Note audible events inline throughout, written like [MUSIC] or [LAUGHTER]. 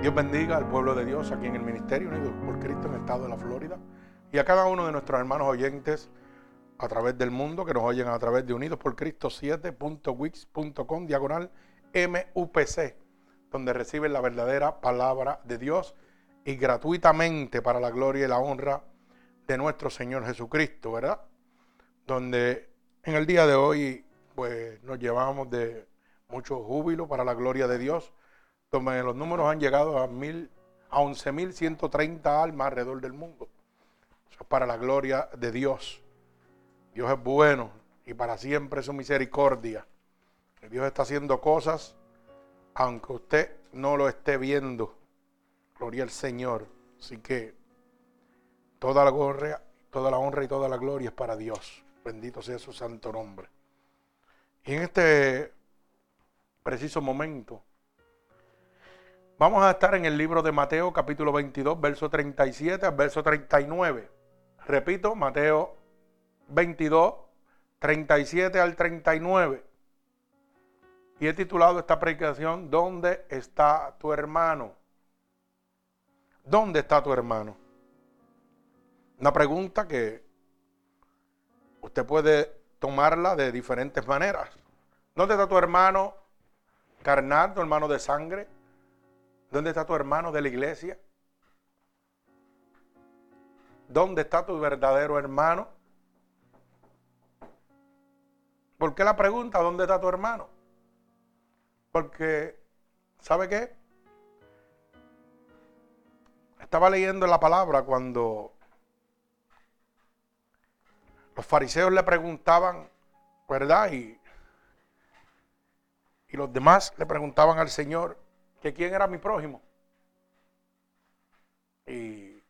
Dios bendiga al pueblo de Dios aquí en el Ministerio Unido por Cristo en el estado de la Florida y a cada uno de nuestros hermanos oyentes a través del mundo que nos oyen a través de Unidos por Cristo 7.wix.com diagonal MUPC, donde reciben la verdadera palabra de Dios y gratuitamente para la gloria y la honra de nuestro Señor Jesucristo, ¿verdad? Donde en el día de hoy pues nos llevamos de mucho júbilo para la gloria de Dios los números han llegado a, mil, a 11.130 almas alrededor del mundo. Eso es para la gloria de Dios. Dios es bueno y para siempre su misericordia. Dios está haciendo cosas aunque usted no lo esté viendo. Gloria al Señor. Así que toda la gloria, toda la honra y toda la gloria es para Dios. Bendito sea su santo nombre. Y en este preciso momento Vamos a estar en el libro de Mateo capítulo 22, verso 37 al verso 39. Repito, Mateo 22, 37 al 39. Y he titulado esta predicación, ¿Dónde está tu hermano? ¿Dónde está tu hermano? Una pregunta que usted puede tomarla de diferentes maneras. ¿Dónde está tu hermano carnal, tu hermano de sangre? ¿Dónde está tu hermano de la iglesia? ¿Dónde está tu verdadero hermano? ¿Por qué la pregunta, ¿dónde está tu hermano? Porque, ¿sabe qué? Estaba leyendo la palabra cuando los fariseos le preguntaban, ¿verdad? Y, y los demás le preguntaban al Señor, que quién era mi prójimo. Y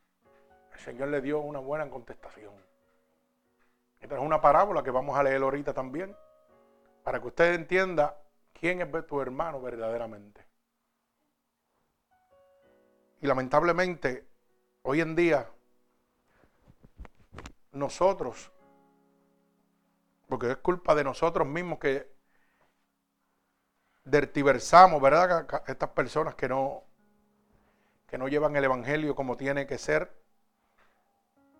el Señor le dio una buena contestación. Esta es una parábola que vamos a leer ahorita también, para que usted entienda quién es tu hermano verdaderamente. Y lamentablemente, hoy en día, nosotros, porque es culpa de nosotros mismos que dertiversamos, ¿verdad? Estas personas que no, que no llevan el Evangelio como tiene que ser,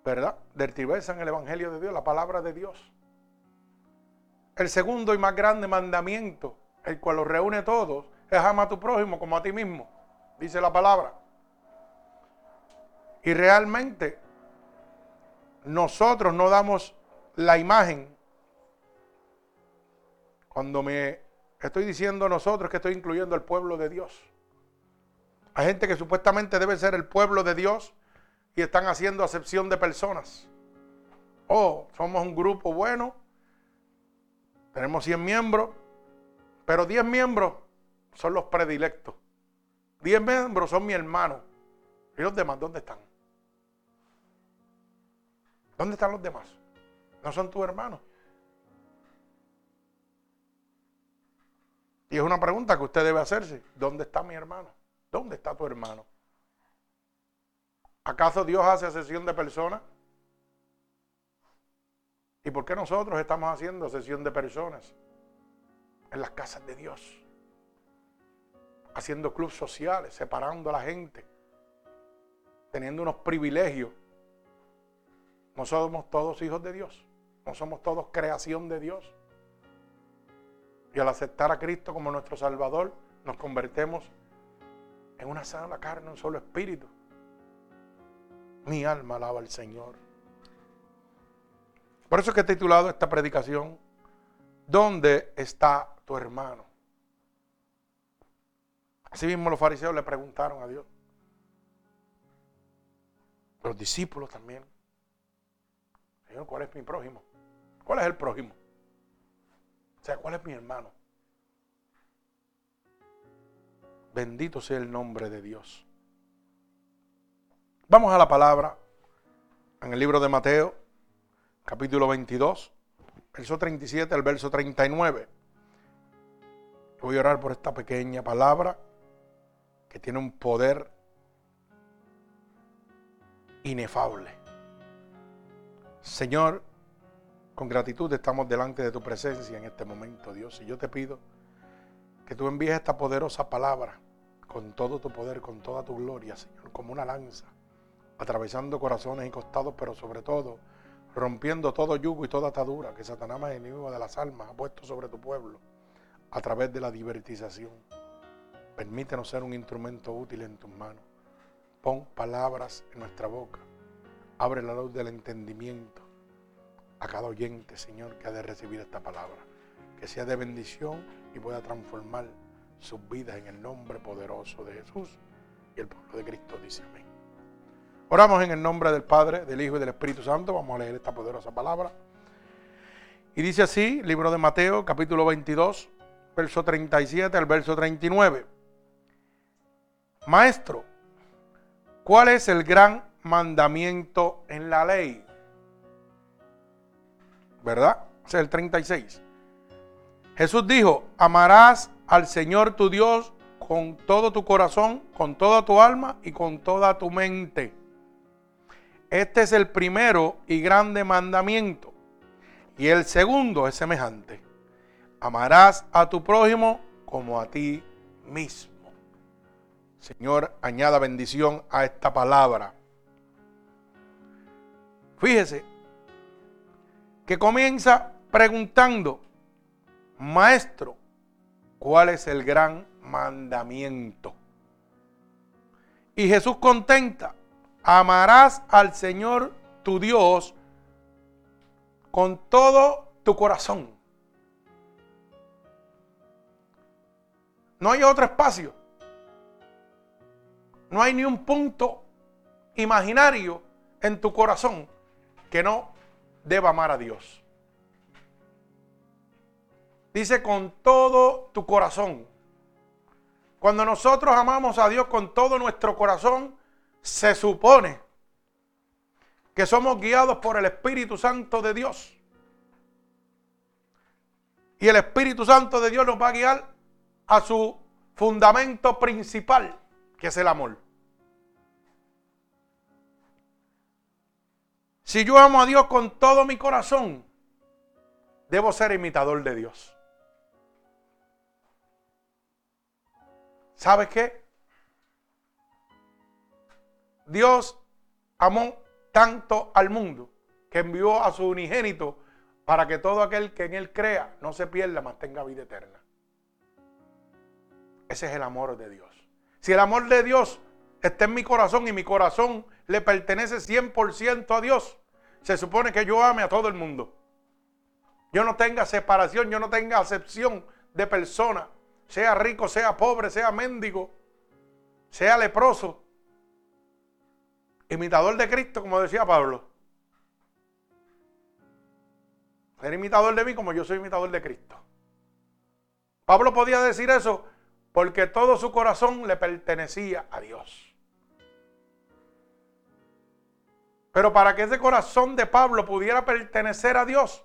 ¿verdad? Dertiversan el Evangelio de Dios, la palabra de Dios. El segundo y más grande mandamiento, el cual los reúne todos, es ama a tu prójimo como a ti mismo, dice la palabra. Y realmente nosotros no damos la imagen cuando me Estoy diciendo nosotros que estoy incluyendo el pueblo de Dios. Hay gente que supuestamente debe ser el pueblo de Dios y están haciendo acepción de personas. Oh, somos un grupo bueno, tenemos 100 miembros, pero 10 miembros son los predilectos. 10 miembros son mi hermano. ¿Y los demás dónde están? ¿Dónde están los demás? No son tus hermanos. Y es una pregunta que usted debe hacerse. ¿Dónde está mi hermano? ¿Dónde está tu hermano? ¿Acaso Dios hace sesión de personas? ¿Y por qué nosotros estamos haciendo sesión de personas en las casas de Dios? Haciendo clubes sociales, separando a la gente, teniendo unos privilegios. No somos todos hijos de Dios, no somos todos creación de Dios. Y al aceptar a Cristo como nuestro Salvador, nos convertimos en una sola carne, un solo espíritu. Mi alma alaba al Señor. Por eso es que he titulado esta predicación, ¿dónde está tu hermano? Así mismo los fariseos le preguntaron a Dios. Los discípulos también. Señor, ¿cuál es mi prójimo? ¿Cuál es el prójimo? ¿Cuál es mi hermano? Bendito sea el nombre de Dios. Vamos a la palabra en el libro de Mateo, capítulo 22, verso 37 al verso 39. Voy a orar por esta pequeña palabra que tiene un poder inefable. Señor, con gratitud estamos delante de tu presencia en este momento, Dios. Y yo te pido que tú envíes esta poderosa palabra con todo tu poder, con toda tu gloria, Señor, como una lanza, atravesando corazones y costados, pero sobre todo rompiendo todo yugo y toda atadura que Satanás, enemigo de las almas, ha puesto sobre tu pueblo a través de la divertización. Permítenos ser un instrumento útil en tus manos. Pon palabras en nuestra boca. Abre la luz del entendimiento a cada oyente, Señor, que ha de recibir esta palabra. Que sea de bendición y pueda transformar sus vidas en el nombre poderoso de Jesús. Y el pueblo de Cristo dice amén. Oramos en el nombre del Padre, del Hijo y del Espíritu Santo. Vamos a leer esta poderosa palabra. Y dice así, libro de Mateo, capítulo 22, verso 37 al verso 39. Maestro, ¿cuál es el gran mandamiento en la ley? ¿Verdad? es el 36. Jesús dijo, amarás al Señor tu Dios con todo tu corazón, con toda tu alma y con toda tu mente. Este es el primero y grande mandamiento. Y el segundo es semejante. Amarás a tu prójimo como a ti mismo. Señor, añada bendición a esta palabra. Fíjese que comienza preguntando, maestro, ¿cuál es el gran mandamiento? Y Jesús contenta, amarás al Señor tu Dios con todo tu corazón. No hay otro espacio. No hay ni un punto imaginario en tu corazón que no deba amar a Dios. Dice con todo tu corazón. Cuando nosotros amamos a Dios con todo nuestro corazón, se supone que somos guiados por el Espíritu Santo de Dios. Y el Espíritu Santo de Dios nos va a guiar a su fundamento principal, que es el amor. Si yo amo a Dios con todo mi corazón, debo ser imitador de Dios. ¿Sabes qué? Dios amó tanto al mundo que envió a su unigénito para que todo aquel que en él crea no se pierda, mas tenga vida eterna. Ese es el amor de Dios. Si el amor de Dios está en mi corazón y mi corazón le pertenece 100% a Dios, se supone que yo ame a todo el mundo. Yo no tenga separación, yo no tenga acepción de persona, sea rico, sea pobre, sea mendigo, sea leproso imitador de Cristo, como decía Pablo. Ser imitador de mí como yo soy imitador de Cristo. Pablo podía decir eso porque todo su corazón le pertenecía a Dios. Pero para que ese corazón de Pablo pudiera pertenecer a Dios,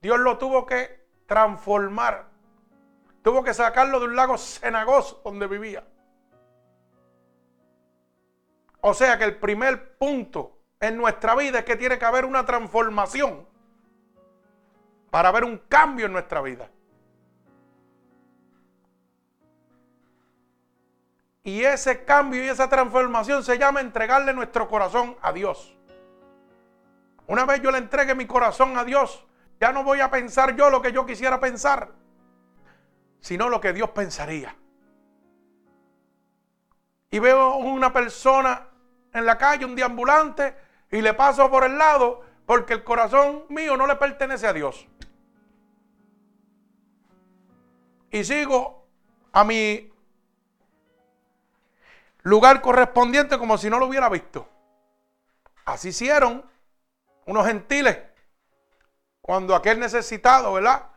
Dios lo tuvo que transformar. Tuvo que sacarlo de un lago cenagoso donde vivía. O sea que el primer punto en nuestra vida es que tiene que haber una transformación para haber un cambio en nuestra vida. Y ese cambio y esa transformación se llama entregarle nuestro corazón a Dios. Una vez yo le entregue mi corazón a Dios, ya no voy a pensar yo lo que yo quisiera pensar, sino lo que Dios pensaría. Y veo una persona en la calle, un deambulante, y le paso por el lado porque el corazón mío no le pertenece a Dios. Y sigo a mi lugar correspondiente como si no lo hubiera visto. Así hicieron unos gentiles cuando aquel necesitado, ¿verdad?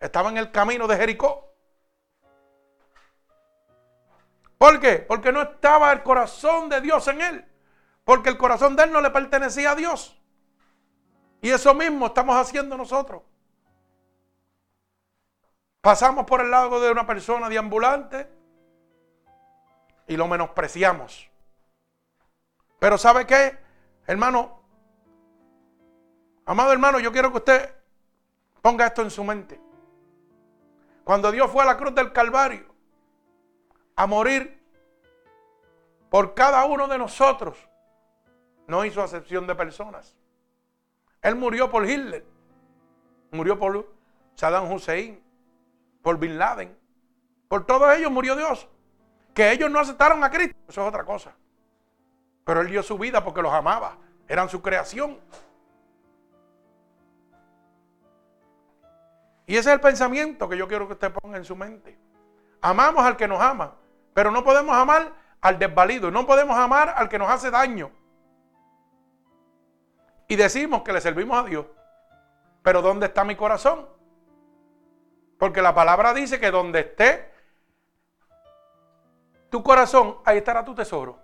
Estaba en el camino de Jericó. ¿Por qué? Porque no estaba el corazón de Dios en él. Porque el corazón de él no le pertenecía a Dios. Y eso mismo estamos haciendo nosotros. Pasamos por el lado de una persona deambulante y lo menospreciamos. Pero ¿sabe qué? Hermano, amado hermano, yo quiero que usted ponga esto en su mente. Cuando Dios fue a la cruz del Calvario, a morir por cada uno de nosotros. No hizo acepción de personas. Él murió por Hitler, murió por Saddam Hussein, por Bin Laden. Por todos ellos murió Dios. Que ellos no aceptaron a Cristo, eso es otra cosa. Pero Él dio su vida porque los amaba. Eran su creación. Y ese es el pensamiento que yo quiero que usted ponga en su mente. Amamos al que nos ama, pero no podemos amar al desvalido, no podemos amar al que nos hace daño. Y decimos que le servimos a Dios. Pero ¿dónde está mi corazón? Porque la palabra dice que donde esté tu corazón, ahí estará tu tesoro.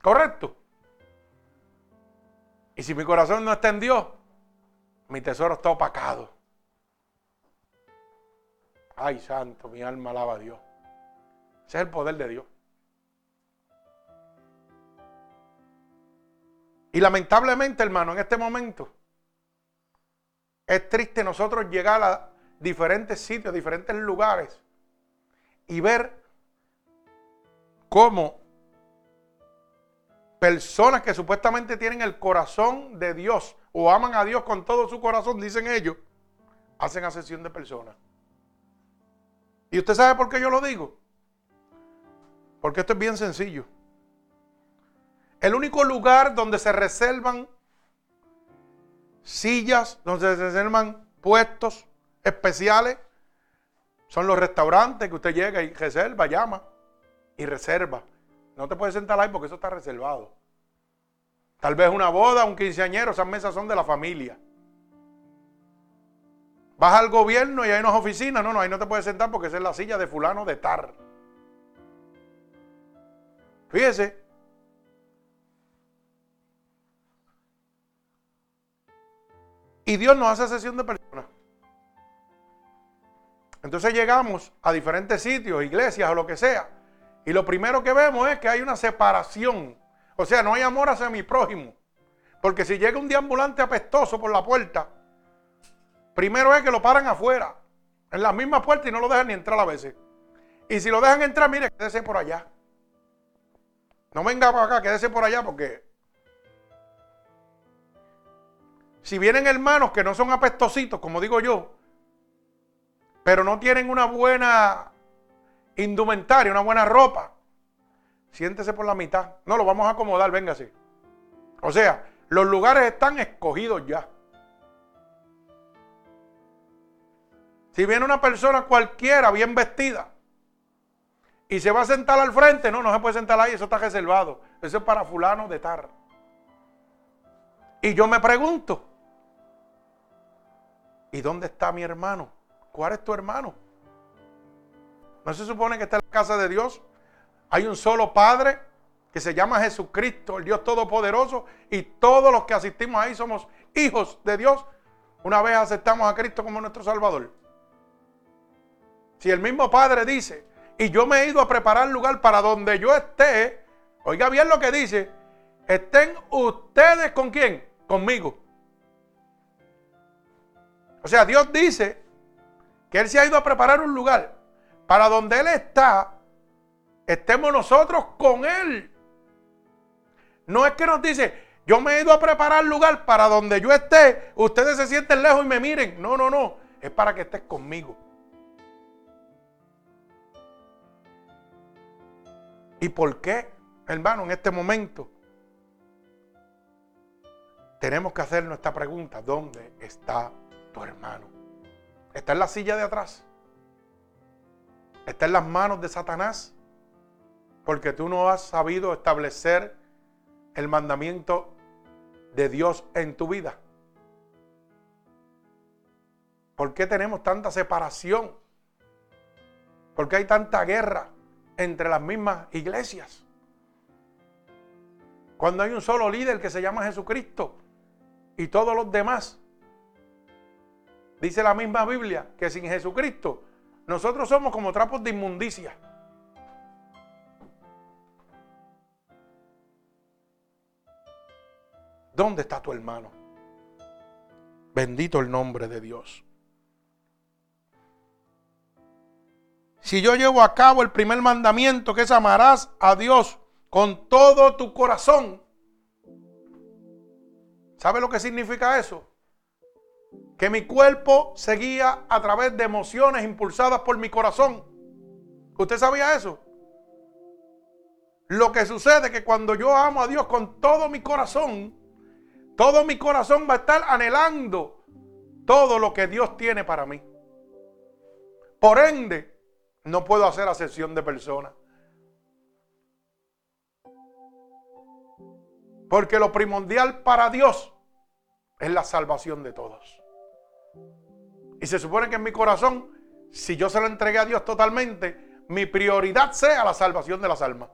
¿Correcto? Y si mi corazón no está en Dios, mi tesoro está opacado. Ay, santo, mi alma alaba a Dios. Ese es el poder de Dios. Y lamentablemente, hermano, en este momento es triste nosotros llegar a diferentes sitios, diferentes lugares y ver cómo personas que supuestamente tienen el corazón de Dios o aman a Dios con todo su corazón, dicen ellos, hacen asesión de personas. ¿Y usted sabe por qué yo lo digo? Porque esto es bien sencillo. El único lugar donde se reservan sillas, donde se reservan puestos especiales, son los restaurantes que usted llega y reserva, llama y reserva. No te puedes sentar ahí porque eso está reservado. Tal vez una boda, un quinceañero, esas mesas son de la familia. Vas al gobierno y hay unas oficinas. No, no, ahí no te puedes sentar porque esa es la silla de fulano de tar. Fíjese, Y Dios nos hace sesión de personas. Entonces llegamos a diferentes sitios, iglesias o lo que sea. Y lo primero que vemos es que hay una separación. O sea, no hay amor hacia mi prójimo. Porque si llega un deambulante apestoso por la puerta, primero es que lo paran afuera, en la misma puerta y no lo dejan ni entrar a veces. Y si lo dejan entrar, mire, quédese por allá. No venga para acá, quédese por allá porque Si vienen hermanos que no son apestositos, como digo yo, pero no tienen una buena indumentaria, una buena ropa, siéntese por la mitad. No, lo vamos a acomodar, véngase. O sea, los lugares están escogidos ya. Si viene una persona cualquiera bien vestida y se va a sentar al frente, no, no se puede sentar ahí, eso está reservado. Eso es para fulano de tar. Y yo me pregunto, ¿Y dónde está mi hermano? ¿Cuál es tu hermano? ¿No se supone que está en la casa de Dios? Hay un solo Padre que se llama Jesucristo, el Dios Todopoderoso, y todos los que asistimos ahí somos hijos de Dios una vez aceptamos a Cristo como nuestro Salvador. Si el mismo Padre dice, y yo me he ido a preparar lugar para donde yo esté, oiga bien lo que dice, estén ustedes con quién? Conmigo. O sea, Dios dice que Él se ha ido a preparar un lugar para donde Él está, estemos nosotros con Él. No es que nos dice, yo me he ido a preparar lugar para donde yo esté, ustedes se sienten lejos y me miren. No, no, no, es para que estés conmigo. ¿Y por qué, hermano, en este momento? Tenemos que hacer nuestra pregunta, ¿dónde está tu hermano. Está en la silla de atrás. Está en las manos de Satanás. Porque tú no has sabido establecer el mandamiento de Dios en tu vida. ¿Por qué tenemos tanta separación? ¿Por qué hay tanta guerra entre las mismas iglesias? Cuando hay un solo líder que se llama Jesucristo y todos los demás Dice la misma Biblia que sin Jesucristo nosotros somos como trapos de inmundicia. ¿Dónde está tu hermano? Bendito el nombre de Dios. si yo llevo a cabo el primer mandamiento, que es amarás a Dios con todo tu corazón. ¿Sabe lo que significa eso? Que mi cuerpo seguía a través de emociones impulsadas por mi corazón. ¿Usted sabía eso? Lo que sucede es que cuando yo amo a Dios con todo mi corazón, todo mi corazón va a estar anhelando todo lo que Dios tiene para mí. Por ende, no puedo hacer acepción de personas. Porque lo primordial para Dios es la salvación de todos. Y se supone que en mi corazón, si yo se lo entregué a Dios totalmente, mi prioridad sea la salvación de las almas.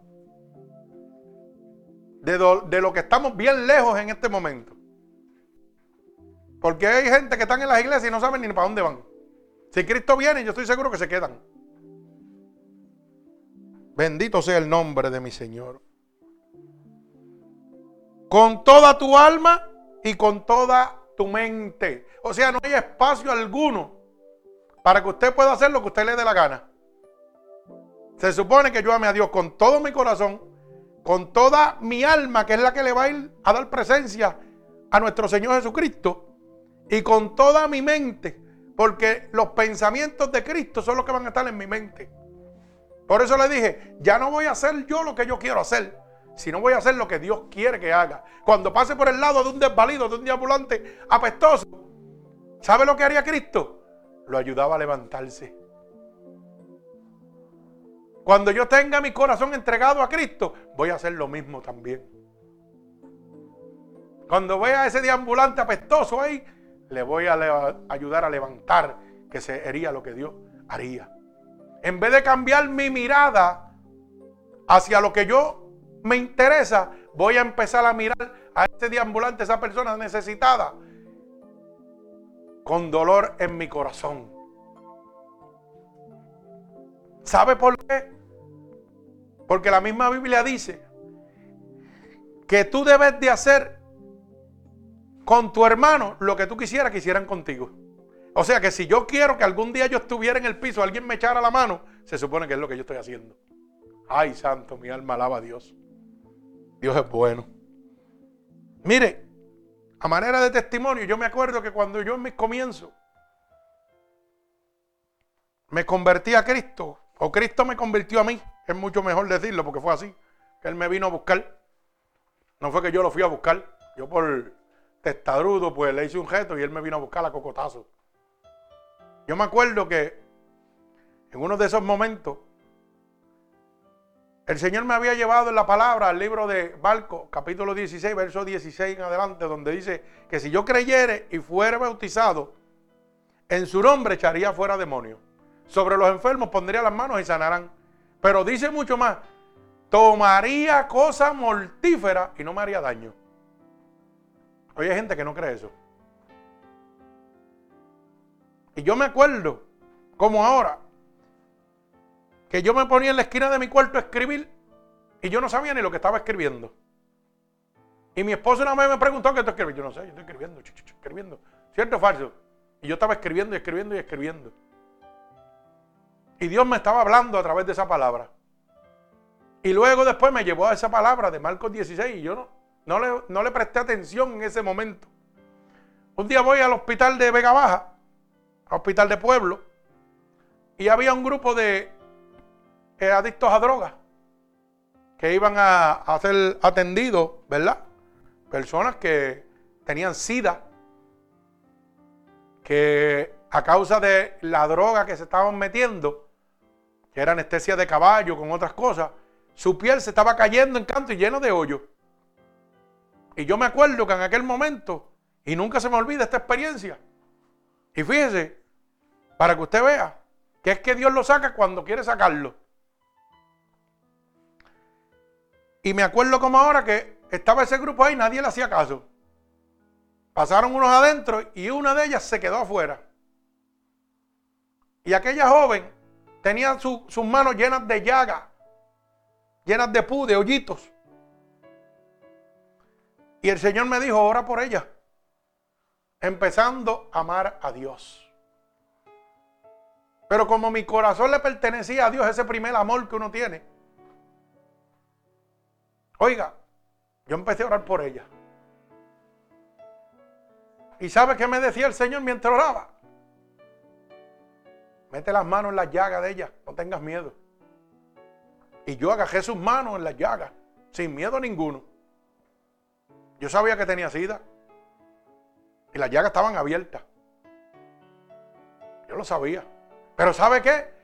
De, lo que estamos bien lejos en este momento. Porque hay gente que están en las iglesias y no saben ni para dónde van. Si Cristo viene, yo estoy seguro que se quedan. Bendito sea el nombre de mi Señor. Con toda tu alma y con toda tu mente. O sea, no hay espacio alguno para que usted pueda hacer lo que usted le dé la gana. Se supone que yo ame a Dios con todo mi corazón, con toda mi alma, que es la que le va a ir a dar presencia a nuestro Señor Jesucristo, y con toda mi mente, porque los pensamientos de Cristo son los que van a estar en mi mente. Por eso le dije, ya no voy a hacer yo lo que yo quiero hacer, sino voy a hacer lo que Dios quiere que haga. Cuando pase por el lado de un desvalido, de un diabulante apestoso, ¿sabe lo que haría Cristo? Lo ayudaba a levantarse. Cuando yo tenga mi corazón entregado a Cristo, voy a hacer lo mismo también. Cuando vea a ese deambulante apestoso ahí, le voy a ayudar a levantar, que sería lo que Dios haría. En vez de cambiar mi mirada hacia lo que yo me interesa, voy a empezar a mirar a ese deambulante, a esa persona necesitada, con dolor en mi corazón. ¿Sabe por qué? Porque la misma Biblia dice que tú debes de hacer con tu hermano lo que tú quisieras que hicieran contigo. O sea que si yo quiero que algún día yo estuviera en el piso, alguien me echara la mano, se supone que es lo que yo estoy haciendo. Ay, santo, mi alma alaba a Dios. Dios es bueno. Mire, a manera de testimonio, yo me acuerdo que cuando yo en mis comienzos me convertí a Cristo, o Cristo me convirtió a mí, es mucho mejor decirlo porque fue así, que Él me vino a buscar. No fue que yo lo fui a buscar, yo por testadrudo pues le hice un gesto y Él me vino a buscar a cocotazo. Yo me acuerdo que en uno de esos momentos, el Señor me había llevado en la palabra al libro de Barco, capítulo 16, verso 16 en adelante, donde dice que si yo creyere y fuera bautizado, en su nombre echaría fuera demonios. Sobre los enfermos pondría las manos y sanarán. Pero dice mucho más, tomaría cosas mortíferas y no me haría daño. Hoy hay gente que no cree eso. Y yo me acuerdo, como ahora, que yo me ponía en la esquina de mi cuarto a escribir y yo no sabía ni lo que estaba escribiendo. Y mi esposo una vez me preguntó qué estoy escribiendo. Yo no sé, yo estoy escribiendo, escribiendo. ¿Cierto o falso? Y yo estaba escribiendo y escribiendo y escribiendo. Y Dios me estaba hablando a través de esa palabra. Y luego después me llevó a esa palabra de Marcos 16 y yo no, no, le, no le presté atención en ese momento. Un día voy al hospital de Vega Baja hospital de pueblo, y había un grupo de adictos a drogas que iban a, a ser atendidos, ¿verdad? Personas que tenían sida, que a causa de la droga que se estaban metiendo, que era anestesia de caballo con otras cosas, su piel se estaba cayendo en canto y lleno de hoyo. Y yo me acuerdo que en aquel momento, y nunca se me olvida esta experiencia, y fíjese, para que usted vea que es que Dios lo saca cuando quiere sacarlo. Y me acuerdo como ahora que estaba ese grupo ahí, nadie le hacía caso. Pasaron unos adentro y una de ellas se quedó afuera. Y aquella joven tenía sus manos llenas de llagas, llenas de pu, de hoyitos. Y el Señor me dijo, ora por ella empezando a amar a Dios. Pero como mi corazón le pertenecía a Dios, ese primer amor que uno tiene. Oiga, yo empecé a orar por ella. ¿Y sabe qué me decía el Señor mientras oraba? Mete las manos en las llagas de ella, no tengas miedo. Y yo agajé sus manos en las llagas, sin miedo ninguno. Yo sabía que tenía sida. Y las llagas estaban abiertas. Yo lo sabía. Pero ¿sabe qué?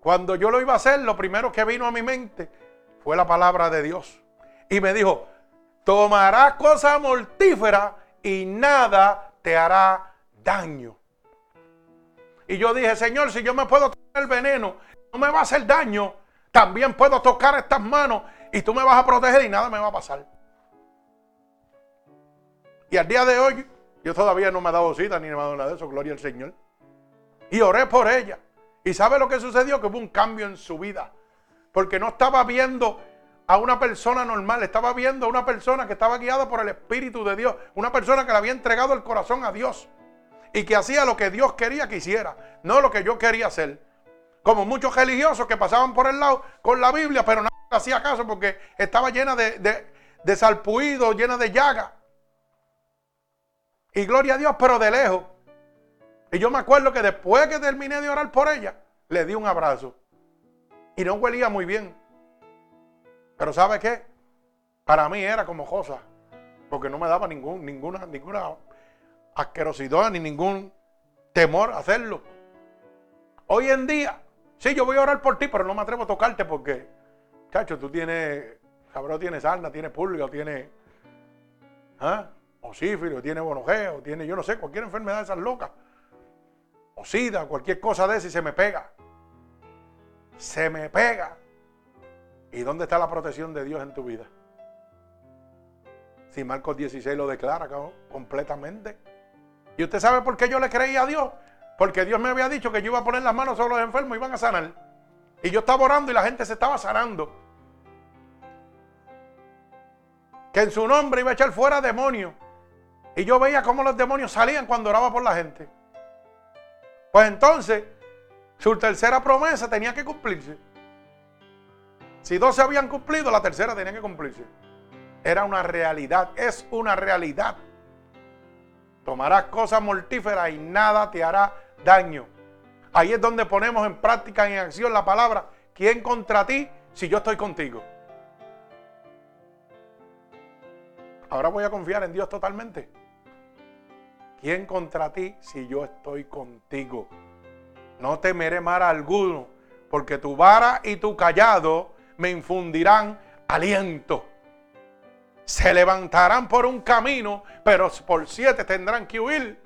Cuando yo lo iba a hacer, lo primero que vino a mi mente fue la palabra de Dios. Y me dijo, tomarás cosa mortífera y nada te hará daño. Y yo dije, Señor, si yo me puedo tomar el veneno, no me va a hacer daño, también puedo tocar estas manos y tú me vas a proteger y nada me va a pasar. Y al día de hoy, yo todavía no me he dado cita ni me he dado nada de eso, gloria al Señor. Y oré por ella. ¿Y sabe lo que sucedió? Que hubo un cambio en su vida. Porque no estaba viendo a una persona normal, estaba viendo a una persona que estaba guiada por el Espíritu de Dios, una persona que le había entregado el corazón a Dios y que hacía lo que Dios quería que hiciera, no lo que yo quería hacer. Como muchos religiosos que pasaban por el lado con la Biblia, pero no hacía caso porque estaba llena de, de, de salpuido, llena de llaga. Y gloria a Dios, pero de lejos. Y yo me acuerdo que después que terminé de orar por ella, le di un abrazo. Y no huelía muy bien. Pero ¿sabe qué? Para mí era como cosa. Porque no me daba ningún, ninguna, ninguna asquerosidad ni ningún temor a hacerlo. Hoy en día, sí, yo voy a orar por ti, pero no me atrevo a tocarte porque, chacho, tú tienes, cabrón, tienes sarna, tienes pulga, tienes, ¿ah? O sífilis, tienes bonojeo, tiene, yo no sé, cualquier enfermedad de esas locas. O sida, cualquier cosa de esa y se me pega. Se me pega. ¿Y dónde está la protección de Dios en tu vida? Si Marcos 16 lo declara completamente. ¿Y usted sabe por qué yo le creí a Dios? Porque Dios me había dicho que yo iba a poner las manos sobre los enfermos y iban a sanar. Y yo estaba orando y la gente se estaba sanando. Que en su nombre iba a echar fuera demonios. Y yo veía cómo los demonios salían cuando oraba por la gente. Pues entonces, su tercera promesa tenía que cumplirse. Si dos se habían cumplido, la tercera tenía que cumplirse. Era una realidad, es una realidad. Tomarás cosas mortíferas y nada te hará daño. Ahí es donde ponemos en práctica, en acción la palabra, ¿quién contra ti si yo estoy contigo? Ahora voy a confiar en Dios totalmente. ¿Quién contra ti si yo estoy contigo? No temeré mal alguno, porque tu vara y tu callado me infundirán aliento. Se levantarán por un camino, pero por siete tendrán que huir.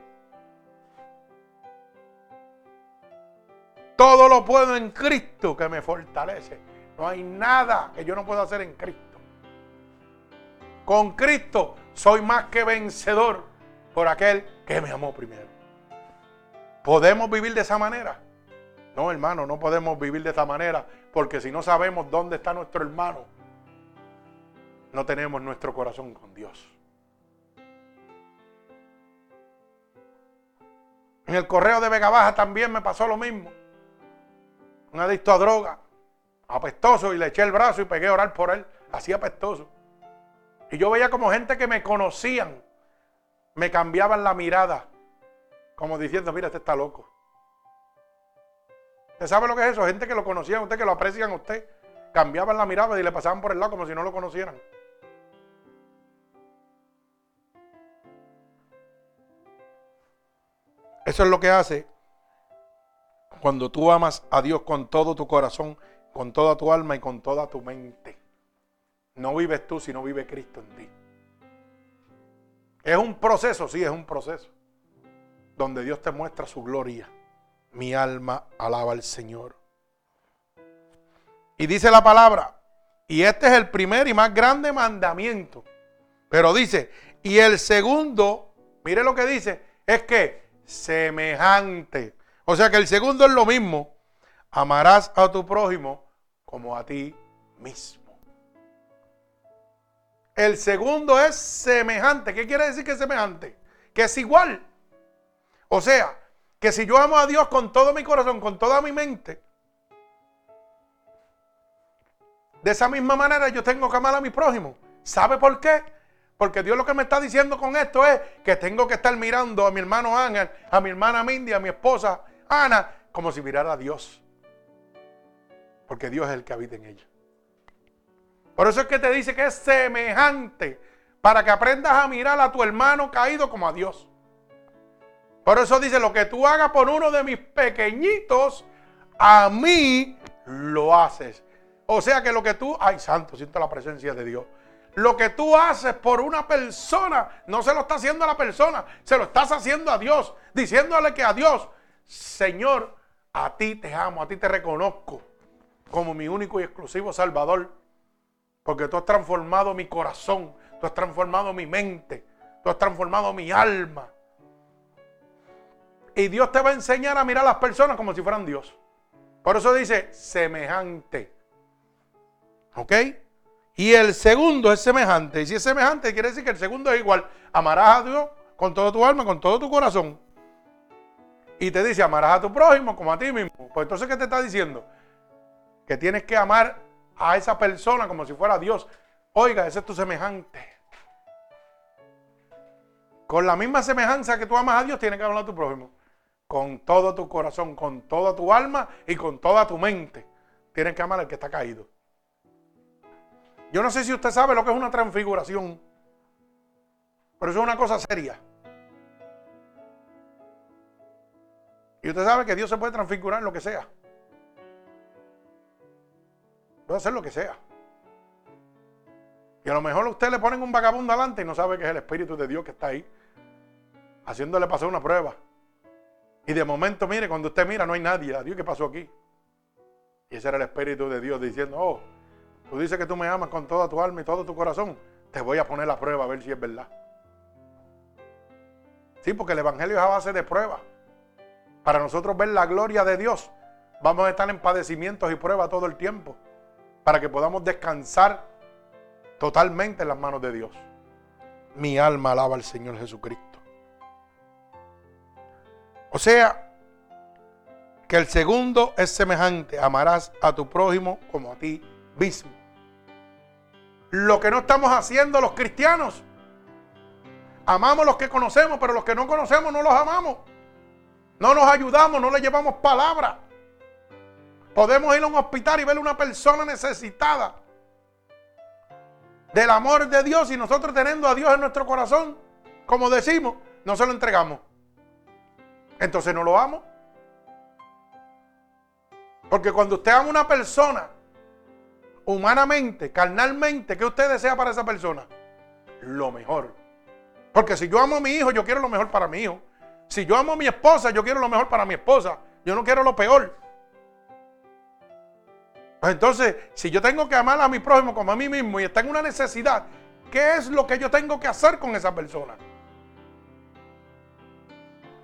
Todo lo puedo en Cristo que me fortalece. No hay nada que yo no pueda hacer en Cristo. Con Cristo soy más que vencedor por aquel que me amó primero. ¿Podemos vivir de esa manera? No, hermano, no podemos vivir de esa manera porque si no sabemos dónde está nuestro hermano, no tenemos nuestro corazón con Dios. En el correo de Vega Baja también me pasó lo mismo. Un adicto a droga, apestoso, y le eché el brazo y pegué a orar por él, así apestoso. Y yo veía como gente que me conocían, me cambiaban la mirada, como diciendo, mira, este está loco. ¿Usted sabe lo que es eso? Gente que lo conocían a usted, que lo aprecian a usted. Cambiaban la mirada y le pasaban por el lado como si no lo conocieran. Eso es lo que hace cuando tú amas a Dios con todo tu corazón, con toda tu alma y con toda tu mente. No vives tú, sino vive Cristo en ti. Es un proceso, sí, es un proceso, donde Dios te muestra su gloria mi alma alaba al Señor. Y dice la palabra, y este es el primer y más grande mandamiento. Pero dice, y el segundo, mire lo que dice, es que semejante. O sea que el segundo es lo mismo. Amarás a tu prójimo como a ti mismo. El segundo es semejante. ¿Qué quiere decir que es semejante? Que es igual. O sea, que si yo amo a Dios con todo mi corazón, con toda mi mente, de esa misma manera yo tengo que amar a mi prójimo. ¿Sabe por qué? Porque Dios lo que me está diciendo con esto es que tengo que estar mirando a mi hermano Ángel, a mi hermana Mindy, a mi esposa Ana, como si mirara a Dios. Porque Dios es el que habita en ella. Por eso es que te dice que es semejante, para que aprendas a mirar a tu hermano caído como a Dios. Por eso dice, lo que tú hagas por uno de mis pequeñitos, a mí lo haces. O sea que lo que tú, ay santo, siento la presencia de Dios. Lo que tú haces por una persona, no se lo está haciendo a la persona, se lo estás haciendo a Dios, diciéndole que a Dios, Señor, a ti te amo, a ti te reconozco como mi único y exclusivo Salvador. Porque tú has transformado mi corazón, tú has transformado mi mente, tú has transformado mi alma. Y Dios te va a enseñar a mirar a las personas como si fueran Dios. Por eso dice semejante. ¿Ok? Y el segundo es semejante. Y si es semejante, quiere decir que el segundo es igual. Amarás a Dios con todo tu alma, con todo tu corazón. Y te dice, amarás a tu prójimo como a ti mismo. Pues entonces, ¿qué te está diciendo? Que tienes que amar a esa persona como si fuera Dios. Oiga, ese es tu semejante. Con la misma semejanza que tú amas a Dios, tienes que amar a tu prójimo. Con todo tu corazón, con toda tu alma y con toda tu mente. Tienes que amar al que está caído. Yo no sé si usted sabe lo que es una transfiguración, pero eso es una cosa seria. Y usted sabe que Dios se puede transfigurar en lo que sea. Puede hacer lo que sea. Y a lo mejor a usted le ponen un vagabundo adelante y no sabe que es el Espíritu de Dios que está ahí, haciéndole pasar una prueba. Y de momento, mire, cuando usted mira, no hay nadie. Dios, ¿qué pasó aquí? Y ese era el Espíritu de Dios diciendo, oh, Tú dices que tú me amas con toda tu alma y todo tu corazón. Te voy a poner la prueba a ver si es verdad. Sí, porque el Evangelio es a base de pruebas. Para nosotros ver la gloria de Dios, vamos a estar en padecimientos y pruebas todo el tiempo. Para que podamos descansar totalmente en las manos de Dios. Mi alma alaba al Señor Jesucristo. O sea, que el segundo es semejante. Amarás a tu prójimo como a ti mismo lo que no estamos haciendo los cristianos. Amamos los que conocemos, pero los que no conocemos no los amamos. No nos ayudamos, no le llevamos palabra. Podemos ir a un hospital y ver a una persona necesitada del amor de Dios y nosotros teniendo a Dios en nuestro corazón, como decimos, no se lo entregamos. Entonces no lo amo. Porque cuando usted ama a una persona, humanamente, carnalmente, ¿qué usted desea para esa persona? Lo mejor. Porque si yo amo a mi hijo, yo quiero lo mejor para mi hijo. Si yo amo a mi esposa, yo quiero lo mejor para mi esposa. Yo no quiero lo peor. Pues entonces, si yo tengo que amar a mi prójimo como a mí mismo y está en una necesidad, ¿qué es lo que yo tengo que hacer con esa persona?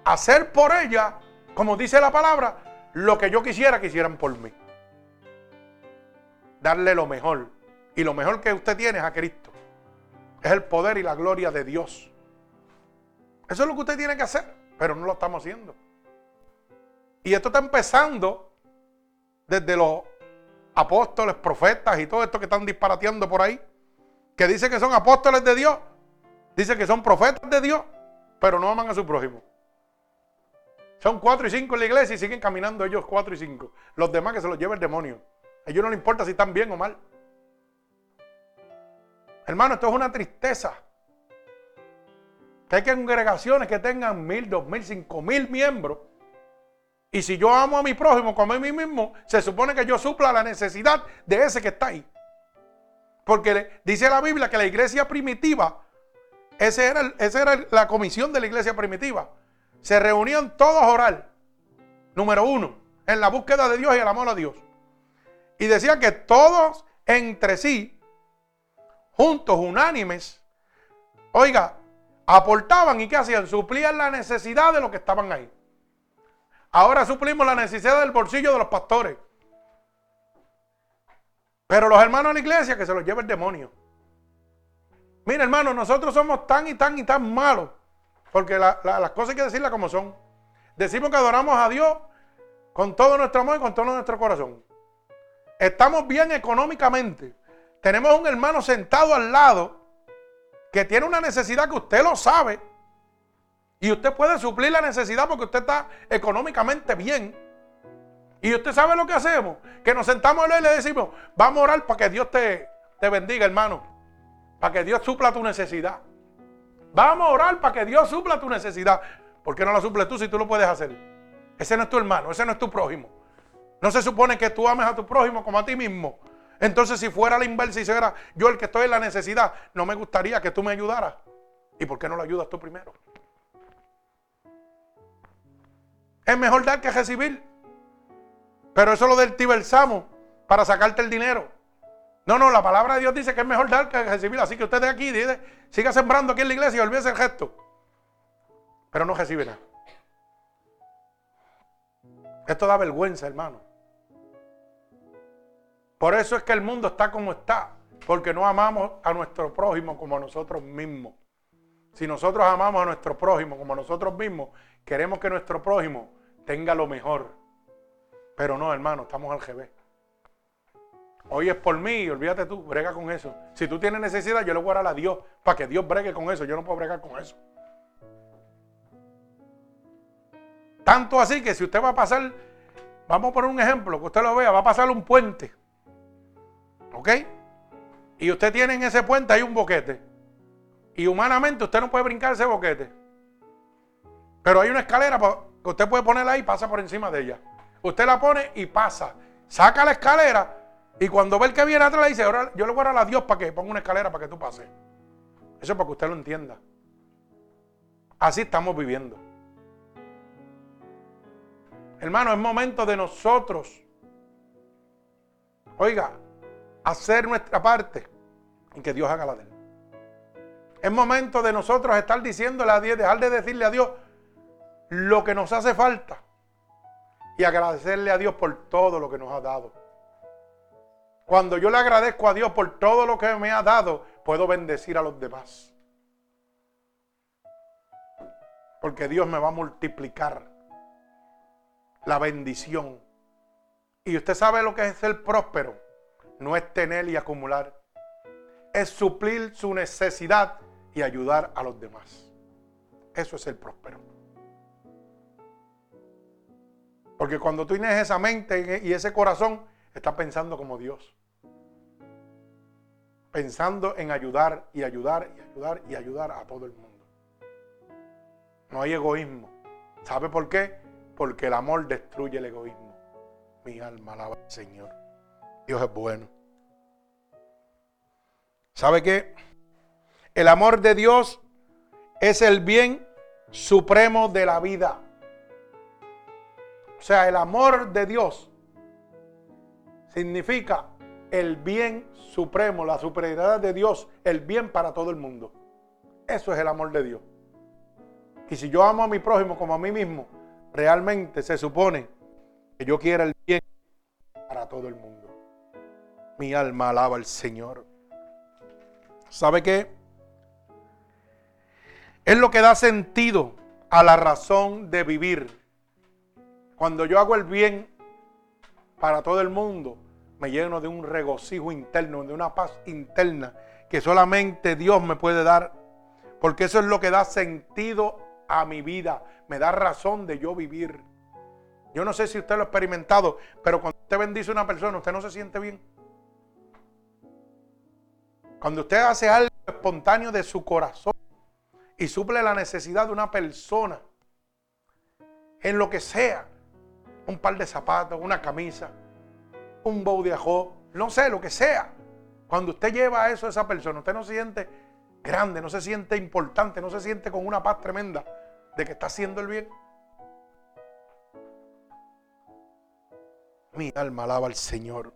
Hacer por ella, como dice la palabra, lo que yo quisiera que hicieran por mí darle lo mejor. Y lo mejor que usted tiene es a Cristo. Es el poder y la gloria de Dios. Eso es lo que usted tiene que hacer, pero no lo estamos haciendo. Y esto está empezando desde los apóstoles, profetas y todo esto que están disparateando por ahí, que dice que son apóstoles de Dios, dice que son profetas de Dios, pero no aman a su prójimo. Son cuatro y cinco en la iglesia y siguen caminando ellos cuatro y cinco. Los demás que se los lleva el demonio. A ellos no les importa si están bien o mal. Hermano, esto es una tristeza. Que hay congregaciones que tengan mil, dos mil, cinco mil miembros. Y si yo amo a mi prójimo como a mí mismo, se supone que yo supla la necesidad de ese que está ahí. Porque dice la Biblia que la iglesia primitiva, esa era, esa era la comisión de la iglesia primitiva. Se reunían todos a orar. Número uno, en la búsqueda de Dios y el amor a Dios. Y decía que todos entre sí, juntos, unánimes, oiga, aportaban y ¿qué hacían? Suplían la necesidad de los que estaban ahí. Ahora suplimos la necesidad del bolsillo de los pastores. Pero los hermanos de la iglesia que se los lleva el demonio. Mira, hermano, nosotros somos tan y tan y tan malos. Porque las cosas hay que decirlas como son. Decimos que adoramos a Dios con todo nuestro amor y con todo nuestro corazón. Estamos bien económicamente. Tenemos un hermano sentado al lado que tiene una necesidad que usted lo sabe. Y usted puede suplir la necesidad porque usted está económicamente bien. Y usted sabe lo que hacemos. Que nos sentamos a y le decimos, vamos a orar para que Dios te, te bendiga, hermano. Para que Dios supla tu necesidad. Vamos a orar para que Dios supla tu necesidad. ¿Por qué no la suples tú si tú lo puedes hacer? Ese no es tu hermano, ese no es tu prójimo. No se supone que tú ames a tu prójimo como a ti mismo. Entonces, si fuera la inversa y fuera yo el que estoy en la necesidad, no me gustaría que tú me ayudaras. ¿Y por qué no lo ayudas tú primero? Es mejor dar que recibir. Pero eso lo deltiversamos para sacarte el dinero. No, no, la palabra de Dios dice que es mejor dar que recibir. Así que usted de aquí siga sembrando aquí en la iglesia y olvídese el gesto. Pero no recibe nada. Esto da vergüenza, hermano. Por eso es que el mundo está como está. Porque no amamos a nuestro prójimo como a nosotros mismos. Si nosotros amamos a nuestro prójimo como a nosotros mismos, queremos que nuestro prójimo tenga lo mejor. Pero no, hermano, estamos al revés. Hoy es por mí, olvídate tú, brega con eso. Si tú tienes necesidad, yo le voy a dar a Dios para que Dios bregue con eso. Yo no puedo bregar con eso. Tanto así que si usted va a pasar, vamos a poner un ejemplo, que usted lo vea, va a pasar un puente. ¿Ok? Y usted tiene en ese puente ahí un boquete. Y humanamente usted no puede brincar ese boquete. Pero hay una escalera que usted puede ponerla ahí y pasa por encima de ella. Usted la pone y pasa. Saca la escalera y cuando ve el que viene atrás le dice, ahora yo le voy a dar a Dios para que ponga una escalera para que tú pases. Eso es para que usted lo entienda. Así estamos viviendo. Hermano, es momento de nosotros, oiga, hacer nuestra parte y que Dios haga la de él. Es momento de nosotros estar diciéndole a Dios, dejar de decirle a Dios lo que nos hace falta y agradecerle a Dios por todo lo que nos ha dado. Cuando yo le agradezco a Dios por todo lo que me ha dado, puedo bendecir a los demás. Porque Dios me va a multiplicar la bendición. Y usted sabe lo que es ser próspero. No es tener y acumular. Es suplir su necesidad y ayudar a los demás. Eso es ser próspero. Porque cuando tú tienes esa mente y ese corazón, estás pensando como Dios. Pensando en ayudar y ayudar y ayudar y ayudar a todo el mundo. No hay egoísmo. ¿Sabe por qué? Porque el amor destruye el egoísmo. Mi alma alaba al Señor. Dios es bueno. ¿Sabe qué? El amor de Dios es el bien supremo de la vida. O sea, el amor de Dios significa el bien supremo, la superioridad de Dios, el bien para todo el mundo. Eso es el amor de Dios. Y si yo amo a mi prójimo como a mí mismo, realmente se supone que yo quiera el bien para todo el mundo. Mi alma alaba al Señor. ¿Sabe qué? Es lo que da sentido a la razón de vivir. Cuando yo hago el bien para todo el mundo, me lleno de un regocijo interno, de una paz interna que solamente Dios me puede dar. Porque eso es lo que da sentido a mi vida, me da razón de yo vivir. Yo no sé si usted lo ha experimentado, pero cuando usted bendice a una persona, usted no se siente bien. Cuando usted hace algo espontáneo de su corazón y suple la necesidad de una persona, en lo que sea, un par de zapatos, una camisa, un bow de ajo, no sé, lo que sea. Cuando usted lleva eso a esa persona, usted no se siente grande, no se siente importante, no se siente con una paz tremenda de que está haciendo el bien. Mi alma alaba al Señor.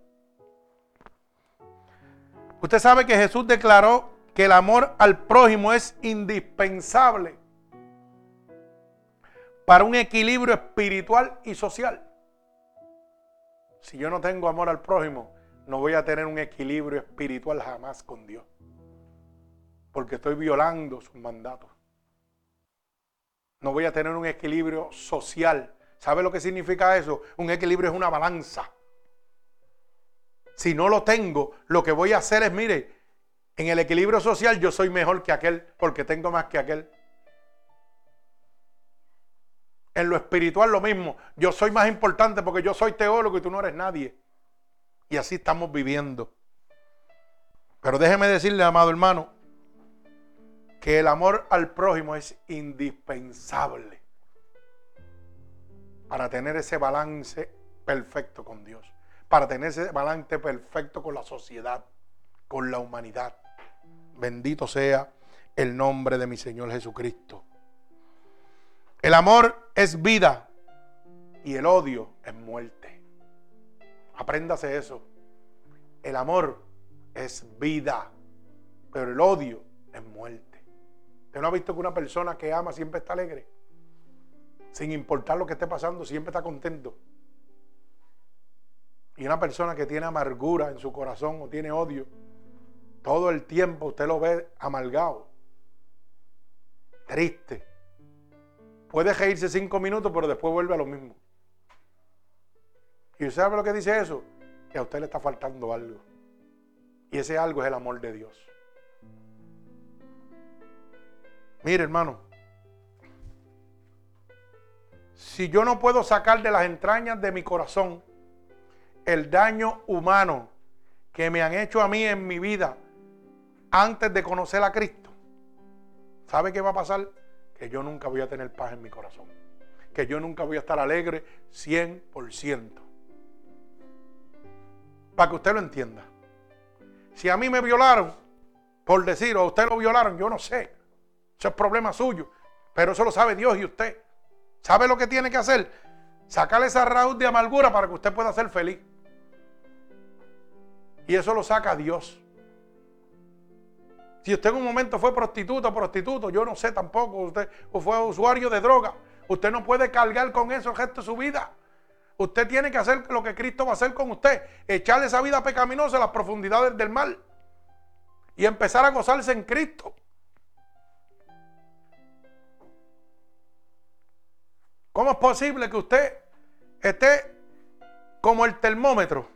Usted sabe que Jesús declaró que el amor al prójimo es indispensable para un equilibrio espiritual y social. Si yo no tengo amor al prójimo, no voy a tener un equilibrio espiritual jamás con Dios. Porque estoy violando sus mandatos. no voy a tener un equilibrio social. ¿Sabe lo que significa eso? Un equilibrio es una balanza. Si no lo tengo, lo que voy a hacer es, mire, en el equilibrio social yo soy mejor que aquel porque tengo más que aquel. En lo espiritual lo mismo. Yo soy más importante porque yo soy teólogo y tú no eres nadie. Y así estamos viviendo. Pero déjeme decirle, amado hermano, que el amor al prójimo es indispensable para tener ese balance perfecto con Dios, para tener ese balance perfecto con la sociedad, con la humanidad. Bendito sea el nombre de mi Señor Jesucristo. El amor es vida y el odio es muerte. Apréndase eso. El amor es vida, pero el odio es muerte. ¿Usted no ha visto que una persona que ama siempre está alegre? Sin importar lo que esté pasando, siempre está contento. Y una persona que tiene amargura en su corazón o tiene odio, todo el tiempo usted lo ve amargado, triste. Puede reírse cinco minutos, pero después vuelve a lo mismo. ¿Y usted sabe lo que dice eso? Que a usted le está faltando algo. Y ese algo es el amor de Dios. Mire, hermano, si yo no puedo sacar de las entrañas de mi corazón el daño humano que me han hecho a mí en mi vida antes de conocer a Cristo, ¿sabe qué va a pasar? Que yo nunca voy a tener paz en mi corazón. Que yo nunca voy a estar alegre 100%. Para que usted lo entienda. Si a mí me violaron, por decir, o a usted lo violaron, yo no sé. Eso es problema suyo. Pero eso lo sabe Dios y usted. ¿Sabe lo que tiene que hacer? Sacarle esa raíz de amargura para que usted pueda ser feliz. Y eso lo saca Dios. Si usted en un momento fue prostituta prostituto, yo no sé tampoco, usted o fue usuario de droga, usted no puede cargar con eso el resto de su vida. Usted tiene que hacer lo que Cristo va a hacer con usted, echarle esa vida pecaminosa a las profundidades del mal y empezar a gozarse en Cristo. ¿Cómo es posible que usted esté como el termómetro?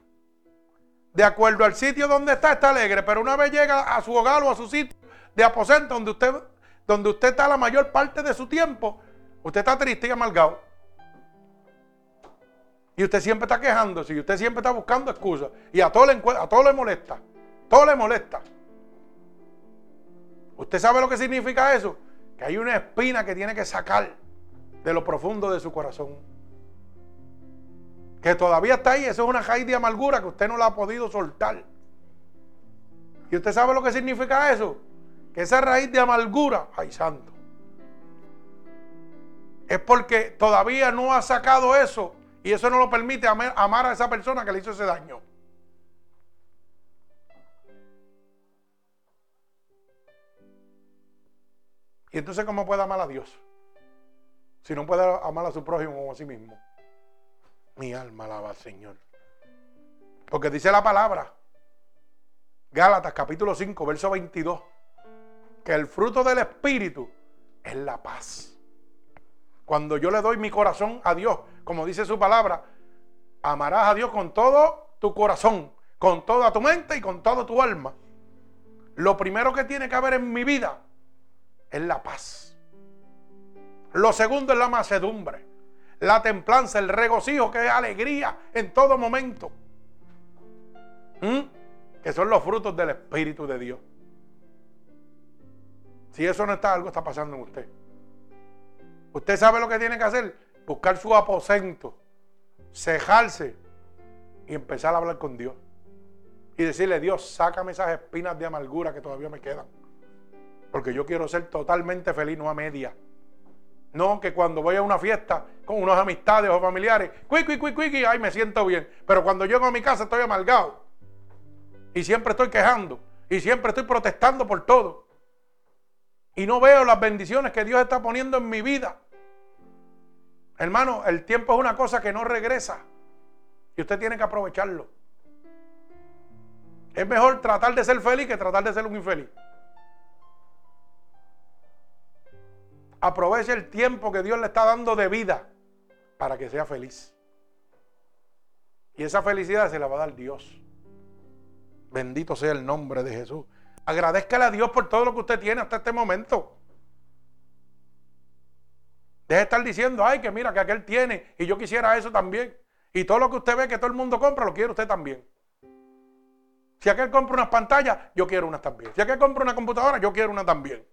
De acuerdo al sitio donde está, está alegre, pero una vez llega a su hogar o a su sitio de aposento donde usted, donde usted está la mayor parte de su tiempo, usted está triste y amargado. Y usted siempre está quejándose y usted siempre está buscando excusas. Y a todo, le, a todo le molesta. Todo le molesta. ¿Usted sabe lo que significa eso? Que hay una espina que tiene que sacar de lo profundo de su corazón. Que todavía está ahí. Eso es una raíz de amargura que usted no la ha podido soltar. ¿Y usted sabe lo que significa eso? Que esa raíz de amargura, ay santo, es porque todavía no ha sacado eso y eso no lo permite amar a esa persona que le hizo ese daño. Y entonces, ¿cómo puede amar a Dios? Si no puede amar a su prójimo o a sí mismo. Mi alma alaba al Señor. Porque dice la palabra, Gálatas capítulo 5, verso 22, que el fruto del Espíritu es la paz. Cuando yo le doy mi corazón a Dios, como dice su palabra, amarás a Dios con todo tu corazón, con toda tu mente y con toda tu alma. Lo primero que tiene que haber en mi vida es la paz. Lo segundo es la macedumbre, la templanza, el regocijo, que es alegría en todo momento. ¿Mm? Que son los frutos del Espíritu de Dios. Si eso no está, algo está pasando en usted. Usted sabe lo que tiene que hacer. Buscar su aposento, cejarse y empezar a hablar con Dios. Y decirle, Dios, sácame esas espinas de amargura que todavía me quedan. Porque yo quiero ser totalmente feliz, no a media. No que cuando voy a una fiesta con unos amistades o familiares, cuiqui, cuiqui, cuiqui, ay, me siento bien. Pero cuando llego a mi casa estoy amargado. Y siempre estoy quejando. Y siempre estoy protestando por todo. Y no veo las bendiciones que Dios está poniendo en mi vida. Hermano, el tiempo es una cosa que no regresa. Y usted tiene que aprovecharlo. Es mejor tratar de ser feliz que tratar de ser un infeliz. Aproveche el tiempo que Dios le está dando de vida para que sea feliz. Y esa felicidad se la va a dar Dios. Bendito sea el nombre de Jesús. Agradezcale a Dios por todo lo que usted tiene hasta este momento. Deje de estar diciendo, ay, que mira, que aquel tiene y yo quisiera eso también. Y todo lo que usted ve que todo el mundo compra, lo quiere usted también. Si aquel compra unas pantallas, yo quiero unas también. Si aquel compra una computadora, yo quiero una también.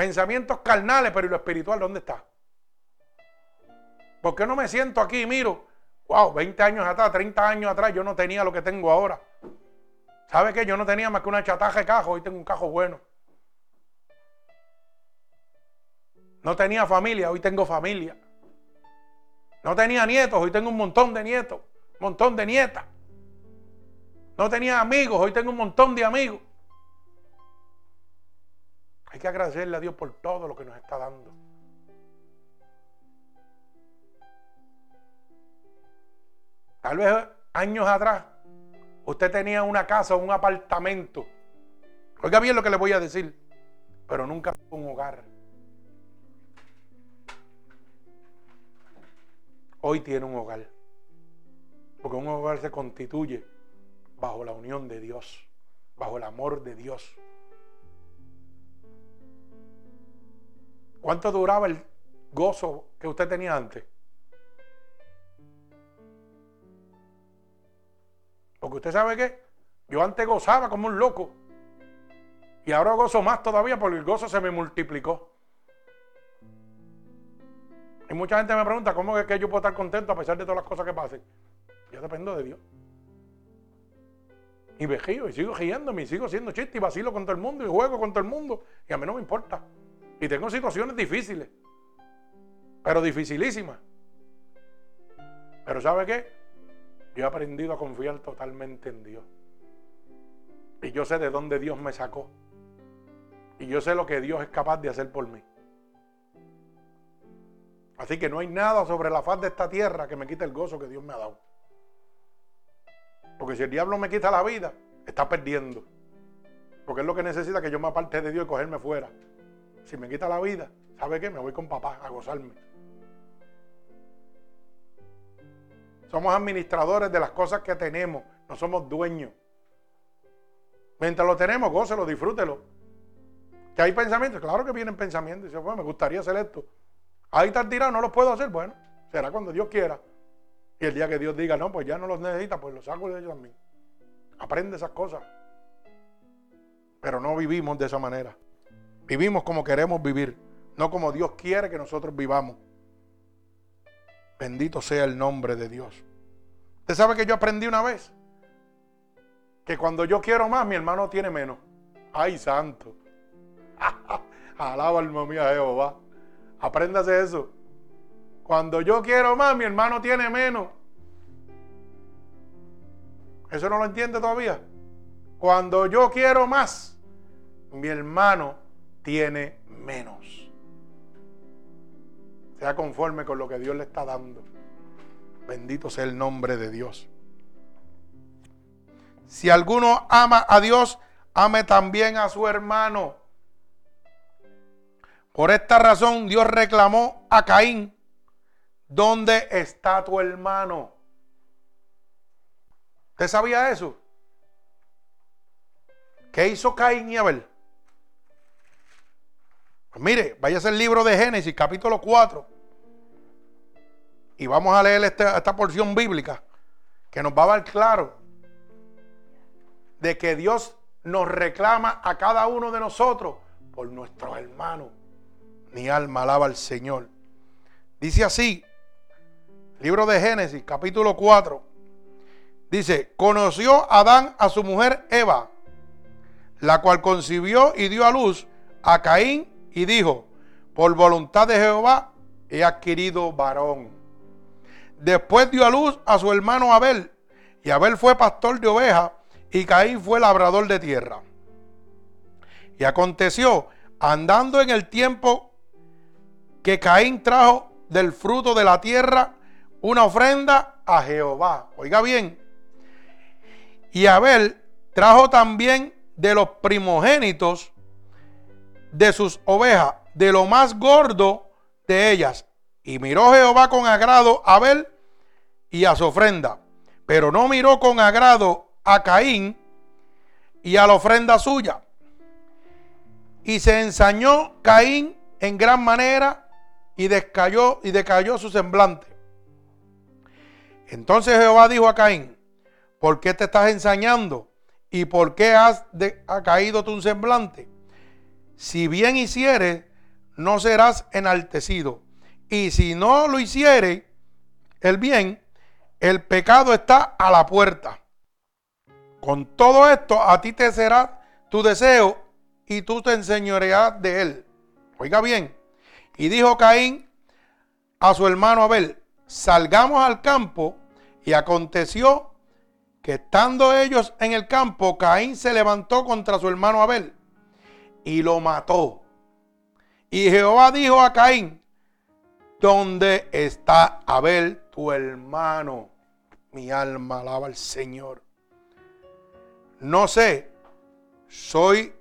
Pensamientos carnales, pero ¿y lo espiritual dónde está? ¿Por qué no me siento aquí y miro? Wow, 20 años atrás, 30 años atrás, yo no tenía lo que tengo ahora. ¿Sabe qué? Yo no tenía más que una chataja de cajo, hoy tengo un cajo bueno. No tenía familia, hoy tengo familia. No tenía nietos, hoy tengo un montón de nietos, un montón de nietas. No tenía amigos, hoy tengo un montón de amigos. Hay que agradecerle a Dios por todo lo que nos está dando. Tal vez años atrás usted tenía una casa o un apartamento. Oiga bien lo que le voy a decir, pero nunca un hogar. Hoy tiene un hogar. Porque un hogar se constituye bajo la unión de Dios, bajo el amor de Dios. ¿Cuánto duraba el gozo que usted tenía antes? Porque usted sabe que yo antes gozaba como un loco. Y ahora gozo más todavía porque el gozo se me multiplicó. Y mucha gente me pregunta, ¿cómo es que yo puedo estar contento a pesar de todas las cosas que pasen? Yo dependo de Dios. Y vejío y sigo riéndome y sigo haciendo chistes y vacilo con todo el mundo y juego con todo el mundo. Y a mí no me importa. Y tengo situaciones difíciles. Pero dificilísimas. Pero ¿sabe qué? Yo he aprendido a confiar totalmente en Dios. Y yo sé de dónde Dios me sacó. Y yo sé lo que Dios es capaz de hacer por mí. Así que no hay nada sobre la faz de esta tierra que me quite el gozo que Dios me ha dado. Porque si el diablo me quita la vida, está perdiendo. Porque es lo que necesita que yo me aparte de Dios y cogerme fuera. Si me quita la vida, ¿sabe qué? Me voy con papá a gozarme. Somos administradores de las cosas que tenemos, no somos dueños. Mientras lo tenemos, gócelo, disfrútelo. Que hay pensamientos, claro que vienen pensamientos. Dice, bueno, me gustaría hacer esto. Ahí está tirado, no lo puedo hacer. Bueno, será cuando Dios quiera. Y el día que Dios diga, no, pues ya no los necesita, pues los saco de ellos también. Aprende esas cosas. Pero no vivimos de esa manera. Vivimos como queremos vivir, no como Dios quiere que nosotros vivamos. Bendito sea el nombre de Dios. ¿Usted sabe que yo aprendí una vez? Que cuando yo quiero más, mi hermano tiene menos. ¡Ay, santo! [LAUGHS] Alaba alma mía Jehová. Apréndase eso. Cuando yo quiero más, mi hermano tiene menos. ¿Eso no lo entiende todavía? Cuando yo quiero más, mi hermano tiene menos sea conforme con lo que Dios le está dando. Bendito sea el nombre de Dios. Si alguno ama a Dios, ame también a su hermano. Por esta razón Dios reclamó a Caín, ¿dónde está tu hermano? ¿Usted sabía eso? ¿Qué hizo Caín y Abel? Pues mire, váyase al libro de Génesis, capítulo 4. Y vamos a leer esta, porción bíblica que nos va a dar claro de que Dios nos reclama a cada uno de nosotros por nuestros hermanos. Mi alma alaba al Señor. Dice así, libro de Génesis, capítulo 4. Dice, conoció Adán a su mujer Eva, la cual concibió y dio a luz a Caín y dijo, por voluntad de Jehová he adquirido varón. Después dio a luz a su hermano Abel, y Abel fue pastor de ovejas, y Caín fue labrador de tierra. Y aconteció, andando en el tiempo que Caín trajo del fruto de la tierra una ofrenda a Jehová. Oiga bien. Y Abel trajo también de los primogénitos de sus ovejas, de lo más gordo de ellas. Y miró Jehová con agrado a Abel y a su ofrenda, pero no miró con agrado a Caín y a la ofrenda suya. Y se ensañó Caín en gran manera y descayó y decayó su semblante. Entonces Jehová dijo a Caín, ¿por qué te estás ensañando? ¿Y por qué has ha caído tu semblante? Si bien hicieres, no serás enaltecido. Y si no lo hiciere el bien, el pecado está a la puerta. Con todo esto, a ti te será tu deseo y tú te enseñorearás de él. Oiga bien. Y dijo Caín a su hermano Abel, salgamos al campo. Y aconteció que estando ellos en el campo, Caín se levantó contra su hermano Abel y lo mató. Y Jehová dijo a Caín, ¿dónde está Abel, tu hermano? Mi alma alaba al Señor. No sé, ¿soy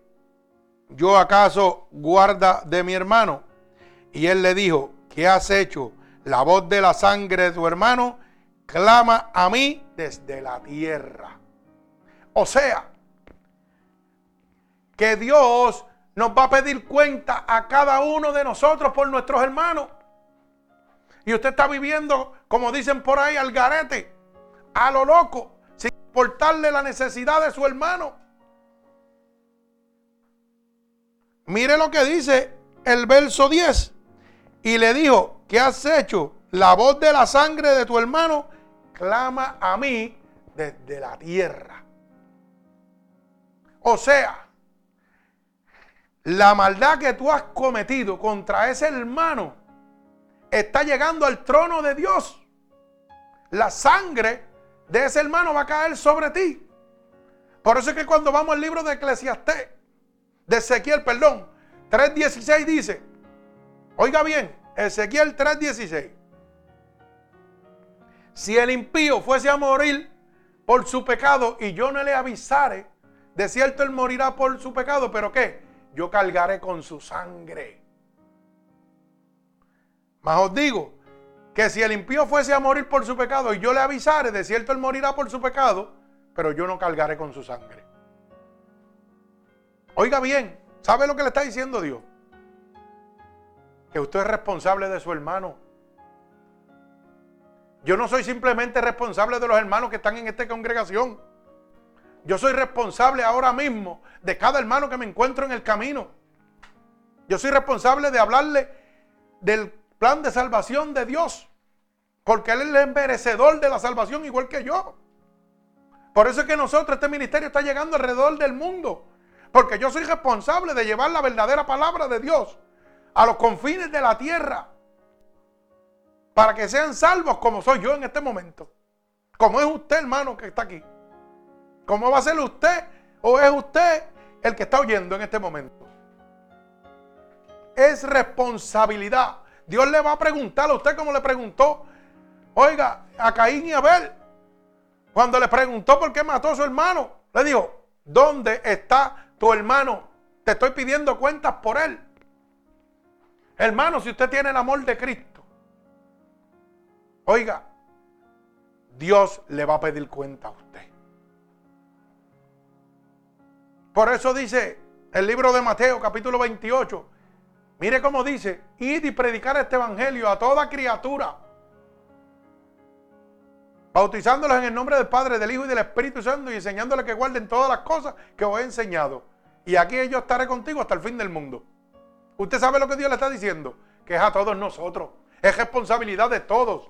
yo acaso guarda de mi hermano? Y él le dijo, ¿qué has hecho? La voz de la sangre de tu hermano clama a mí desde la tierra. O sea, que Dios nos va a pedir cuenta a cada uno de nosotros por nuestros hermanos. Y usted está viviendo, como dicen por ahí, al garete, a lo loco, sin importarle la necesidad de su hermano. Mire lo que dice el verso 10. Y le dijo, ¿qué has hecho? La voz de la sangre de tu hermano clama a mí desde la tierra. O sea, la maldad que tú has cometido contra ese hermano está llegando al trono de Dios. La sangre de ese hermano va a caer sobre ti. Por eso es que cuando vamos al libro de Eclesiastés, de Ezequiel, perdón, 3.16 dice, oiga bien, Ezequiel 3.16, si el impío fuese a morir por su pecado y yo no le avisare, de cierto él morirá por su pecado, pero ¿qué? Yo cargaré con su sangre. Mas os digo que si el impío fuese a morir por su pecado y yo le avisare, de cierto él morirá por su pecado, pero yo no cargaré con su sangre. Oiga bien, ¿sabe lo que le está diciendo Dios? Que usted es responsable de su hermano yo no soy simplemente responsable de los hermanos que están en esta congregación. Yo soy responsable ahora mismo de cada hermano que me encuentro en el camino. Yo soy responsable de hablarle del plan de salvación de Dios. Porque Él es el merecedor de la salvación igual que yo. Por eso es que nosotros, este ministerio está llegando alrededor del mundo. Porque yo soy responsable de llevar la verdadera palabra de Dios a los confines de la tierra para que sean salvos como soy yo en este momento. Como es usted, hermano, que está aquí. ¿Cómo va a ser usted o es usted el que está oyendo en este momento? Es responsabilidad. Dios le va a preguntar a usted como le preguntó, oiga, a Caín y Abel. Cuando le preguntó por qué mató a su hermano, le dijo, ¿dónde está tu hermano? Te estoy pidiendo cuentas por él. Hermano, si usted tiene el amor de Cristo, Oiga, Dios le va a pedir cuenta a usted. Por eso dice el libro de Mateo capítulo 28, mire cómo dice, id y predicar este evangelio a toda criatura, bautizándolos en el nombre del Padre, del Hijo y del Espíritu Santo y enseñándoles que guarden todas las cosas que os he enseñado. Y aquí yo estaré contigo hasta el fin del mundo. Usted sabe lo que Dios le está diciendo, que es a todos nosotros, es responsabilidad de todos.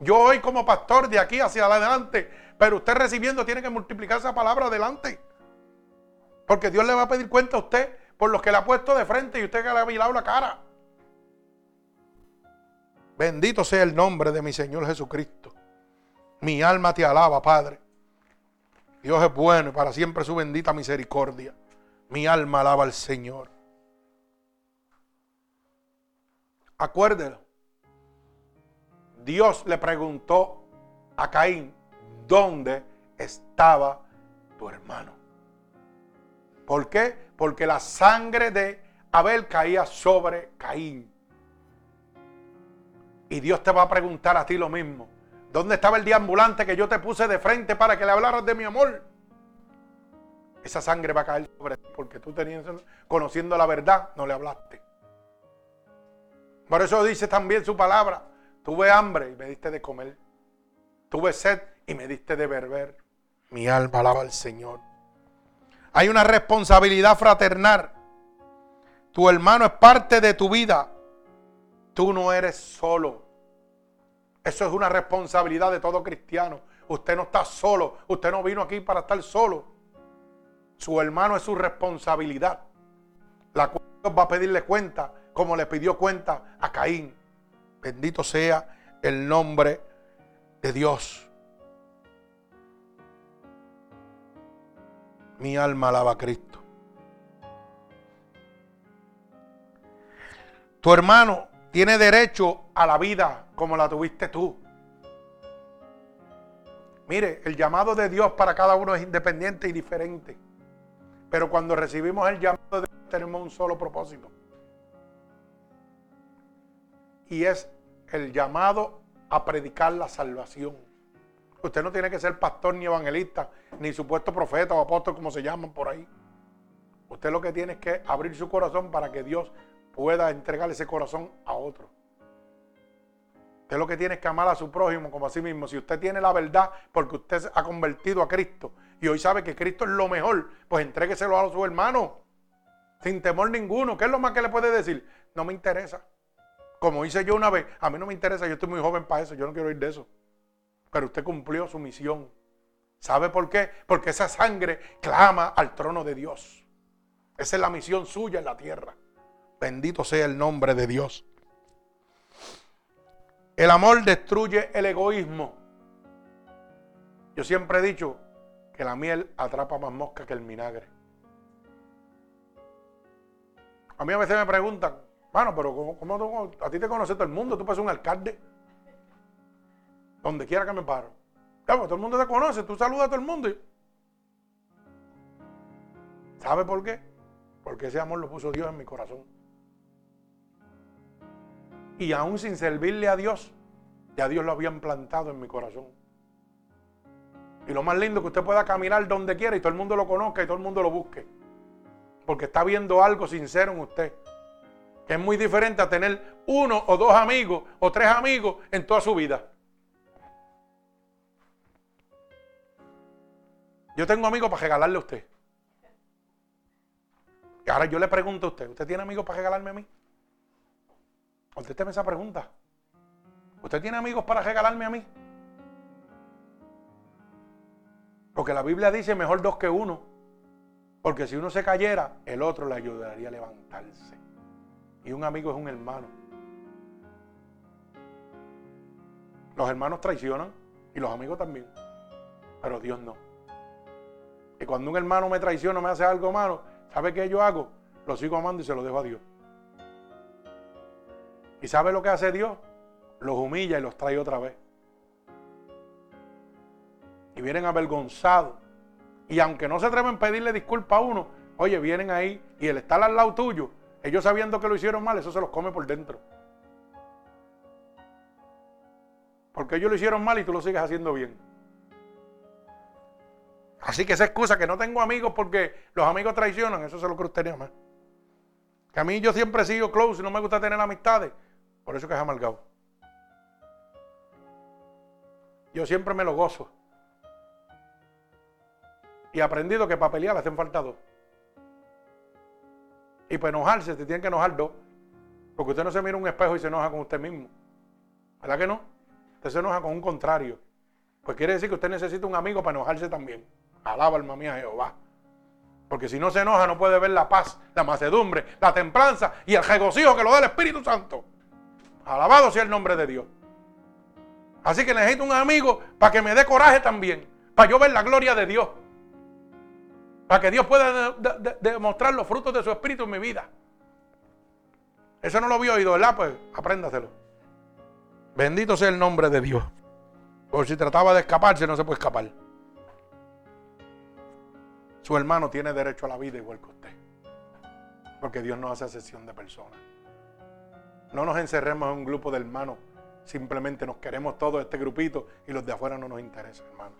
Yo hoy como pastor de aquí hacia adelante, pero usted recibiendo tiene que multiplicar esa palabra adelante. Porque Dios le va a pedir cuenta a usted por los que le ha puesto de frente y usted que le ha mirado la cara. Bendito sea el nombre de mi Señor Jesucristo. Mi alma te alaba, Padre. Dios es bueno y para siempre su bendita misericordia. Mi alma alaba al Señor. Acuérdelo. Dios le preguntó a Caín, ¿dónde estaba tu hermano? ¿Por qué? Porque la sangre de Abel caía sobre Caín. Y Dios te va a preguntar a ti lo mismo. ¿Dónde estaba el diambulante que yo te puse de frente para que le hablaras de mi amor? Esa sangre va a caer sobre ti porque tú tenías, conociendo la verdad, no le hablaste. Por eso dice también su palabra. Tuve hambre y me diste de comer. Tuve sed y me diste de beber. Mi alma alaba al Señor. Hay una responsabilidad fraternal. Tu hermano es parte de tu vida. Tú no eres solo. Eso es una responsabilidad de todo cristiano. Usted no está solo. Usted no vino aquí para estar solo. Su hermano es su responsabilidad. La cual va a pedirle cuenta como le pidió cuenta a Caín. Bendito sea el nombre de Dios. Mi alma alaba a Cristo. Tu hermano tiene derecho a la vida como la tuviste tú. Mire, el llamado de Dios para cada uno es independiente y diferente. Pero cuando recibimos el llamado de Dios tenemos un solo propósito. Y es el llamado a predicar la salvación. Usted no tiene que ser pastor ni evangelista, ni supuesto profeta o apóstol como se llaman por ahí. Usted lo que tiene es que abrir su corazón para que Dios pueda entregar ese corazón a otro. Usted lo que tiene es que amar a su prójimo como a sí mismo. Si usted tiene la verdad porque usted se ha convertido a Cristo y hoy sabe que Cristo es lo mejor, pues entrégueselo a su hermano sin temor ninguno. ¿Qué es lo más que le puede decir? No me interesa. Como hice yo una vez, a mí no me interesa, yo estoy muy joven para eso, yo no quiero ir de eso. Pero usted cumplió su misión. ¿Sabe por qué? Porque esa sangre clama al trono de Dios. Esa es la misión suya en la tierra. Bendito sea el nombre de Dios. El amor destruye el egoísmo. Yo siempre he dicho que la miel atrapa más mosca que el vinagre. A mí a veces me preguntan, bueno, pero ¿cómo, a ti te conoce todo el mundo? Tú puedes un alcalde. Donde quiera que me paro. Claro, todo el mundo te conoce, tú saludas a todo el mundo. ¿Sabe por qué? Porque ese amor lo puso Dios en mi corazón. Y aún sin servirle a Dios, ya Dios lo había implantado en mi corazón. Y lo más lindo es que usted pueda caminar donde quiera y todo el mundo lo conozca y todo el mundo lo busque. Porque está viendo algo sincero en usted. Que es muy diferente a tener uno o dos amigos o tres amigos en toda su vida. Yo tengo amigos para regalarle a usted. Y ahora yo le pregunto a usted, ¿usted tiene amigos para regalarme a mí? Contésteme esa pregunta. ¿Usted tiene amigos para regalarme a mí? Porque la Biblia dice mejor dos que uno. Porque si uno se cayera, el otro le ayudaría a levantarse. Y un amigo es un hermano. Los hermanos traicionan y los amigos también. Pero Dios no. Y cuando un hermano me traiciona, me hace algo malo, ¿sabe qué yo hago? Lo sigo amando y se lo dejo a Dios. ¿Y sabe lo que hace Dios? Los humilla y los trae otra vez. Y vienen avergonzados. Y aunque no se atreven a pedirle disculpa a uno, oye, vienen ahí y el estar al lado tuyo, ellos sabiendo que lo hicieron mal, eso se los come por dentro. Porque ellos lo hicieron mal y tú lo sigues haciendo bien. Así que esa excusa que no tengo amigos porque los amigos traicionan, eso se lo usted más. Que a mí yo siempre sigo close y no me gusta tener amistades. Por eso que es amargado. Yo siempre me lo gozo. Y he aprendido que para pelear le hacen falta dos. Y para enojarse, te tienen que enojar dos. Porque usted no se mira un espejo y se enoja con usted mismo. ¿Verdad que no? Usted se enoja con un contrario. Pues quiere decir que usted necesita un amigo para enojarse también. Alaba alma mía Jehová. Porque si no se enoja no puede ver la paz, la macedumbre, la templanza y el regocijo que lo da el Espíritu Santo. Alabado sea el nombre de Dios. Así que necesito un amigo para que me dé coraje también. Para yo ver la gloria de Dios. Para que Dios pueda demostrar los frutos de su Espíritu en mi vida. Eso no lo había oído, ¿verdad? Pues apréndaselo. Bendito sea el nombre de Dios. Por si trataba de escaparse, no se puede escapar. Su hermano tiene derecho a la vida igual que usted. Porque Dios no hace sesión de personas. No nos encerremos en un grupo de hermanos. Simplemente nos queremos todos este grupito y los de afuera no nos interesan, hermano.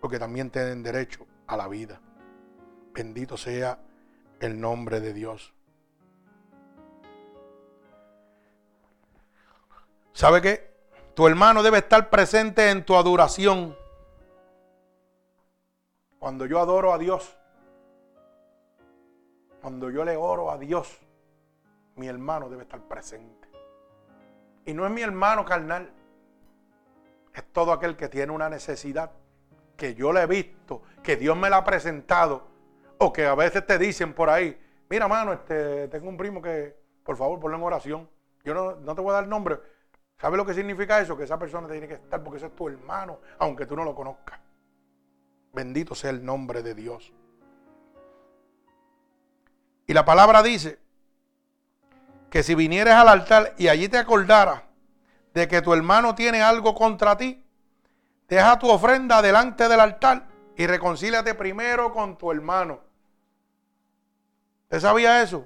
Porque también tienen derecho a la vida. Bendito sea el nombre de Dios. ¿Sabe qué? Tu hermano debe estar presente en tu adoración. Cuando yo adoro a Dios, cuando yo le oro a Dios, mi hermano debe estar presente. Y no es mi hermano carnal, es todo aquel que tiene una necesidad, que yo le he visto, que Dios me la ha presentado, o que a veces te dicen por ahí, mira mano, este, tengo un primo que, por favor, ponlo en oración. Yo no, no te voy a dar nombre. ¿Sabe lo que significa eso? Que esa persona tiene que estar porque ese es tu hermano, aunque tú no lo conozcas. Bendito sea el nombre de Dios. Y la palabra dice que si vinieres al altar y allí te acordaras de que tu hermano tiene algo contra ti, deja tu ofrenda delante del altar y reconcíliate primero con tu hermano. ¿Usted sabía eso?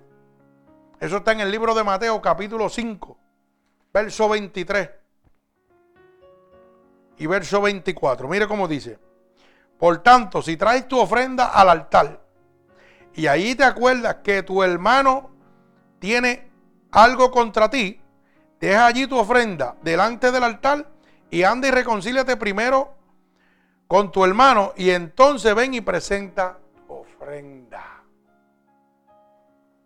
Eso está en el libro de Mateo capítulo 5, verso 23 y verso 24. Mire cómo dice. Por tanto, si traes tu ofrenda al altar y ahí te acuerdas que tu hermano tiene algo contra ti, deja allí tu ofrenda delante del altar y anda y reconcíliate primero con tu hermano y entonces ven y presenta tu ofrenda.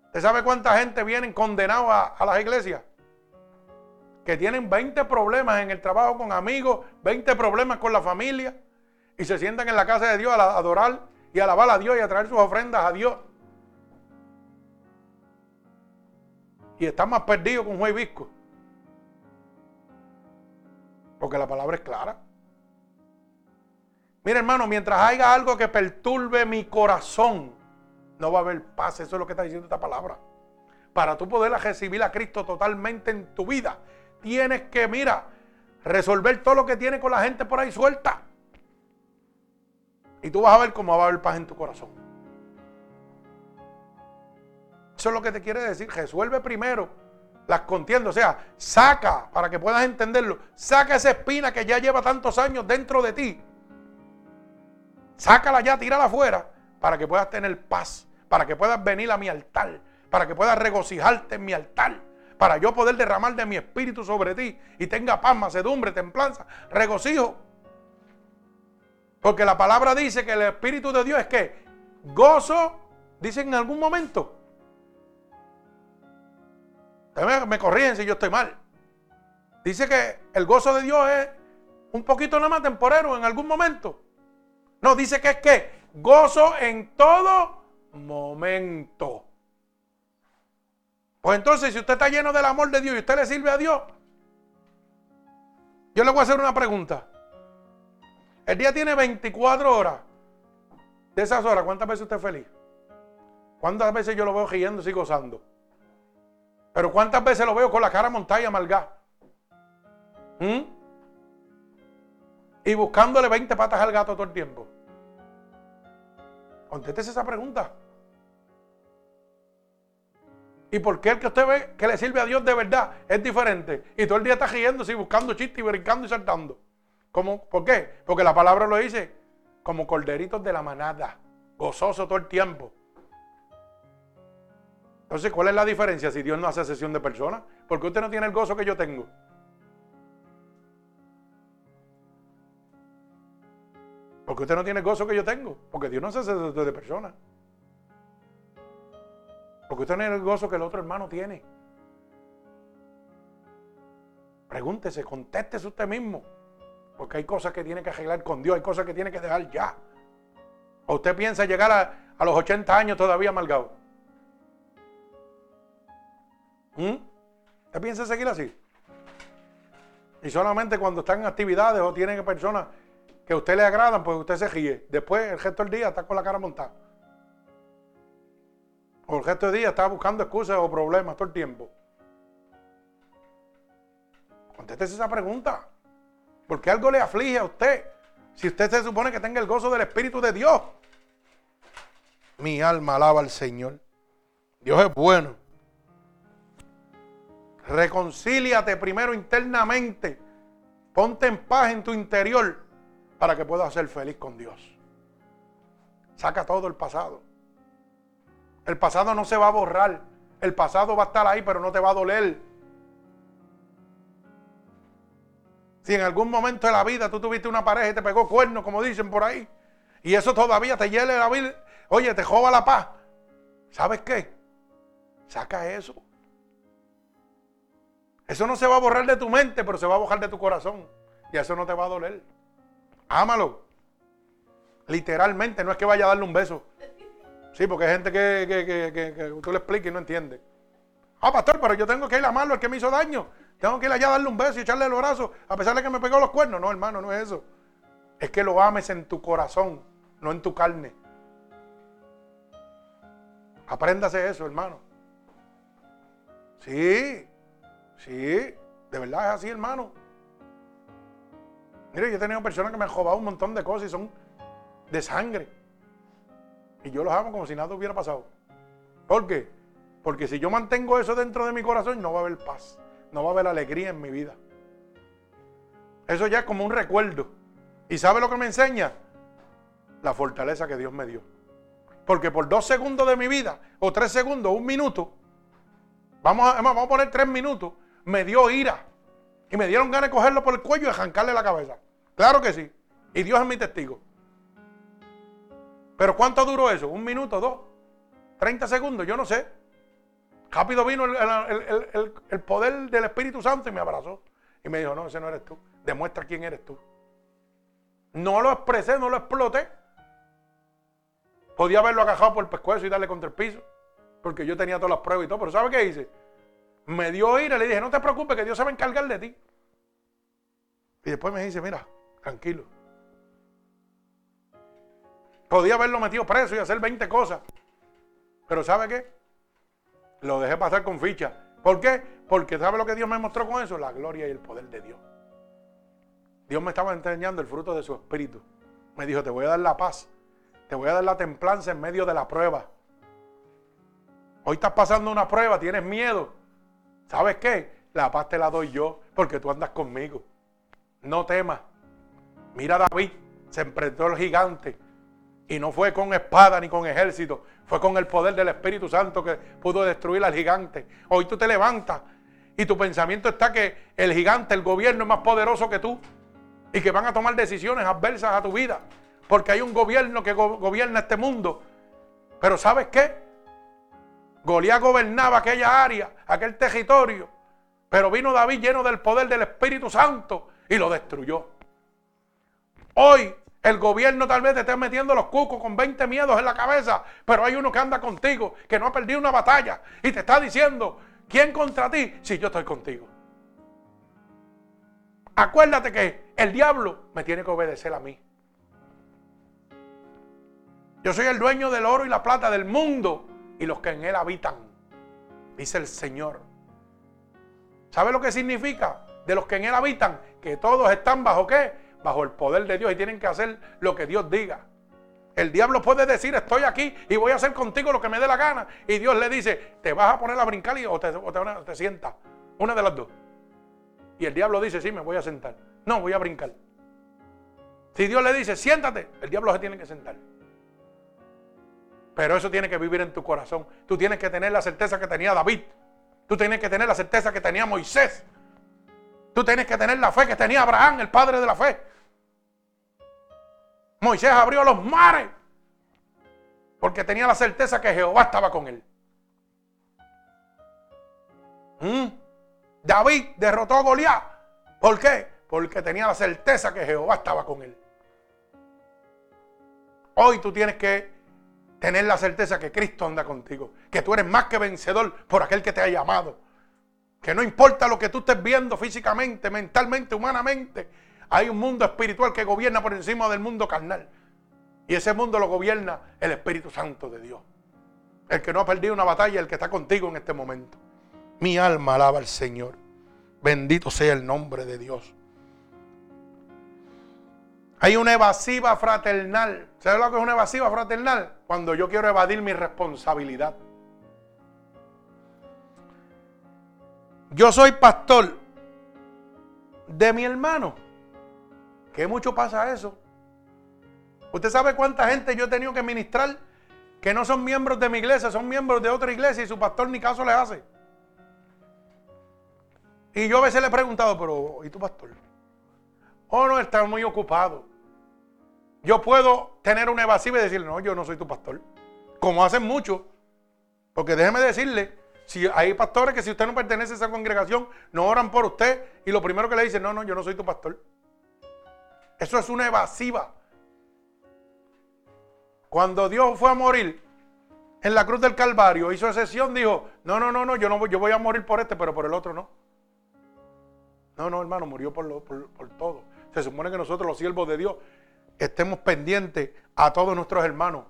¿Usted sabe cuánta gente viene condenado a, a las iglesias? Que tienen 20 problemas en el trabajo con amigos, 20 problemas con la familia y se sientan en la casa de Dios a adorar y alabar a Dios y a traer sus ofrendas a Dios. Y están más perdidos con Juan Visco. Porque la palabra es clara. Mira, hermano, mientras haya algo que perturbe mi corazón, no va a haber paz. Eso es lo que está diciendo esta palabra. Para tú poder recibir a Cristo totalmente en tu vida, tienes que, mira, resolver todo lo que tiene con la gente por ahí suelta. Y tú vas a ver cómo va a haber paz en tu corazón. Eso es lo que te quiere decir. Resuelve primero las contiendas. O sea, saca, para que puedas entenderlo, saca esa espina que ya lleva tantos años dentro de ti. Sácala ya, tírala afuera, para que puedas tener paz, para que puedas venir a mi altar, para que puedas regocijarte en mi altar, para yo poder derramar de mi espíritu sobre ti y tenga paz, macedumbre, templanza, regocijo. Porque la palabra dice que el Espíritu de Dios es que gozo, dice en algún momento. Me, me corrigen si yo estoy mal. Dice que el gozo de Dios es un poquito nada más temporero en algún momento. No, dice que es que gozo en todo momento. Pues entonces, si usted está lleno del amor de Dios y usted le sirve a Dios, yo le voy a hacer una pregunta. El día tiene 24 horas. De esas horas, ¿cuántas veces usted es feliz? ¿Cuántas veces yo lo veo riendo y gozando? Pero ¿cuántas veces lo veo con la cara montada y amargada? ¿Mm? Y buscándole 20 patas al gato todo el tiempo. Contéstese esa pregunta. ¿Y por qué el que usted ve que le sirve a Dios de verdad es diferente? Y todo el día está riéndose y buscando chistes y brincando y saltando. ¿Por qué? Porque la palabra lo dice como corderitos de la manada, gozoso todo el tiempo. Entonces, ¿cuál es la diferencia si Dios no hace sesión de personas? Porque usted no tiene el gozo que yo tengo. Porque usted no tiene el gozo que yo tengo. Porque Dios no hace sesión de personas. Porque usted no tiene el gozo que el otro hermano tiene. Pregúntese, contéstese usted mismo. Porque hay cosas que tiene que arreglar con Dios, hay cosas que tiene que dejar ya. ¿O usted piensa llegar a, los 80 años todavía amargado? ¿Mm? ¿Usted piensa seguir así? Y solamente cuando están en actividades o tienen personas que a usted le agradan, pues usted se ríe. Después, el resto del día está con la cara montada. O el resto del día está buscando excusas o problemas todo el tiempo. Contéstese esa pregunta. Porque algo le aflige a usted. Si usted se supone que tenga el gozo del Espíritu de Dios. Mi alma alaba al Señor. Dios es bueno. Reconcíliate primero internamente. Ponte en paz en tu interior para que puedas ser feliz con Dios. Saca todo el pasado. El pasado no se va a borrar. El pasado va a estar ahí, pero no te va a doler. Si en algún momento de la vida tú tuviste una pareja y te pegó cuerno, como dicen por ahí, y eso todavía te hiele la vida, oye, te joba la paz. ¿Sabes qué? Saca eso. Eso no se va a borrar de tu mente, pero se va a borrar de tu corazón. Y eso no te va a doler. Ámalo. Literalmente, no es que vaya a darle un beso. Sí, porque hay gente que, que, tú le expliques y no entiende. Ah, pastor, pero yo tengo que ir a amarlo, el que me hizo daño. Tengo que ir allá a darle un beso y echarle el brazo, a pesar de que me pegó los cuernos. No, hermano, no es eso. Es que lo ames en tu corazón, no en tu carne. Apréndase eso, hermano. Sí, sí, de verdad es así, hermano. Mire, yo he tenido personas que me han robado un montón de cosas y son de sangre. Y yo los amo como si nada hubiera pasado. ¿Por qué? Porque si yo mantengo eso dentro de mi corazón, no va a haber paz. No va a haber alegría en mi vida. Eso ya es como un recuerdo. ¿Y sabe lo que me enseña? La fortaleza que Dios me dio. Porque por dos segundos de mi vida, o tres segundos, un minuto, vamos a, vamos a poner tres minutos, me dio ira. Y me dieron ganas de cogerlo por el cuello y arrancarle la cabeza. Claro que sí. Y Dios es mi testigo. Pero ¿cuánto duró eso? ¿Un minuto, dos? ¿30 segundos? Yo no sé. Rápido vino el, poder del Espíritu Santo y me abrazó. Y me dijo, no, ese no eres tú. Demuestra quién eres tú. No lo expresé, no lo exploté. Podía haberlo agajado por el pescuezo y darle contra el piso. Porque yo tenía todas las pruebas y todo. Pero ¿sabe qué hice? Me dio ira le dije, no te preocupes, que Dios se va a encargar de ti. Y después me dice, mira, tranquilo. Podía haberlo metido preso y hacer 20 cosas. Pero ¿sabe qué? Lo dejé pasar con ficha. ¿Por qué? Porque ¿sabe lo que Dios me mostró con eso? La gloria y el poder de Dios. Dios me estaba enseñando el fruto de su espíritu. Me dijo, te voy a dar la paz. Te voy a dar la templanza en medio de la prueba. Hoy estás pasando una prueba, tienes miedo. ¿Sabes qué? La paz te la doy yo porque tú andas conmigo. No temas. Mira David, se enfrentó al gigante y no fue con espada ni con ejército, fue con el poder del Espíritu Santo que pudo destruir al gigante. Hoy tú te levantas y tu pensamiento está que el gigante, el gobierno es más poderoso que tú y que van a tomar decisiones adversas a tu vida. Porque hay un gobierno que gobierna este mundo. Pero ¿sabes qué? Goliat gobernaba aquella área, aquel territorio. Pero vino David lleno del poder del Espíritu Santo y lo destruyó. Hoy el gobierno tal vez te esté metiendo los cucos con 20 miedos en la cabeza, pero hay uno que anda contigo, que no ha perdido una batalla y te está diciendo, ¿quién contra ti? Si yo estoy contigo. Acuérdate que el diablo me tiene que obedecer a mí. Yo soy el dueño del oro y la plata del mundo y los que en él habitan, dice el Señor. ¿Sabe lo que significa? De los que en él habitan, que todos están bajo qué? Bajo el poder de Dios y tienen que hacer lo que Dios diga. El diablo puede decir, estoy aquí y voy a hacer contigo lo que me dé la gana. Y Dios le dice, te vas a poner a brincar y, o, te, te, sientas. Una de las dos. Y el diablo dice, sí, me voy a sentar. No, voy a brincar. Si Dios le dice, siéntate, el diablo se tiene que sentar. Pero eso tiene que vivir en tu corazón. Tú tienes que tener la certeza que tenía David. Tú tienes que tener la certeza que tenía Moisés. Tú tienes que tener la fe que tenía Abraham, el padre de la fe. Moisés abrió los mares porque tenía la certeza que Jehová estaba con él. ¿Mm? David derrotó a Goliat. ¿Por qué? Porque tenía la certeza que Jehová estaba con él. Hoy tú tienes que tener la certeza que Cristo anda contigo, que tú eres más que vencedor por aquel que te ha llamado. Que no importa lo que tú estés viendo físicamente, mentalmente, humanamente, hay un mundo espiritual que gobierna por encima del mundo carnal. Y ese mundo lo gobierna el Espíritu Santo de Dios. El que no ha perdido una batalla, el que está contigo en este momento. Mi alma alaba al Señor. Bendito sea el nombre de Dios. Hay una evasiva fraternal. ¿Sabes lo que es una evasiva fraternal? Cuando yo quiero evadir mi responsabilidad. Yo soy pastor de mi hermano. Que mucho pasa eso. ¿Usted sabe cuánta gente yo he tenido que ministrar que no son miembros de mi iglesia, son miembros de otra iglesia y su pastor ni caso le hace? Y yo a veces le he preguntado, pero ¿y tu pastor? Oh, no, está muy ocupado. Yo puedo tener una evasiva y decirle, no, yo no soy tu pastor. Como hacen muchos. Porque déjeme decirle, si hay pastores que si usted no pertenece a esa congregación, no oran por usted y lo primero que le dicen, no, no, yo no soy tu pastor. Eso es una evasiva. Cuando Dios fue a morir en la cruz del Calvario, hizo excepción, dijo, no, no, no, no, yo no yo voy a morir por este, pero por el otro no. No, no, hermano, murió por, lo, por, por todo. Se supone que nosotros, los siervos de Dios, estemos pendientes a todos nuestros hermanos.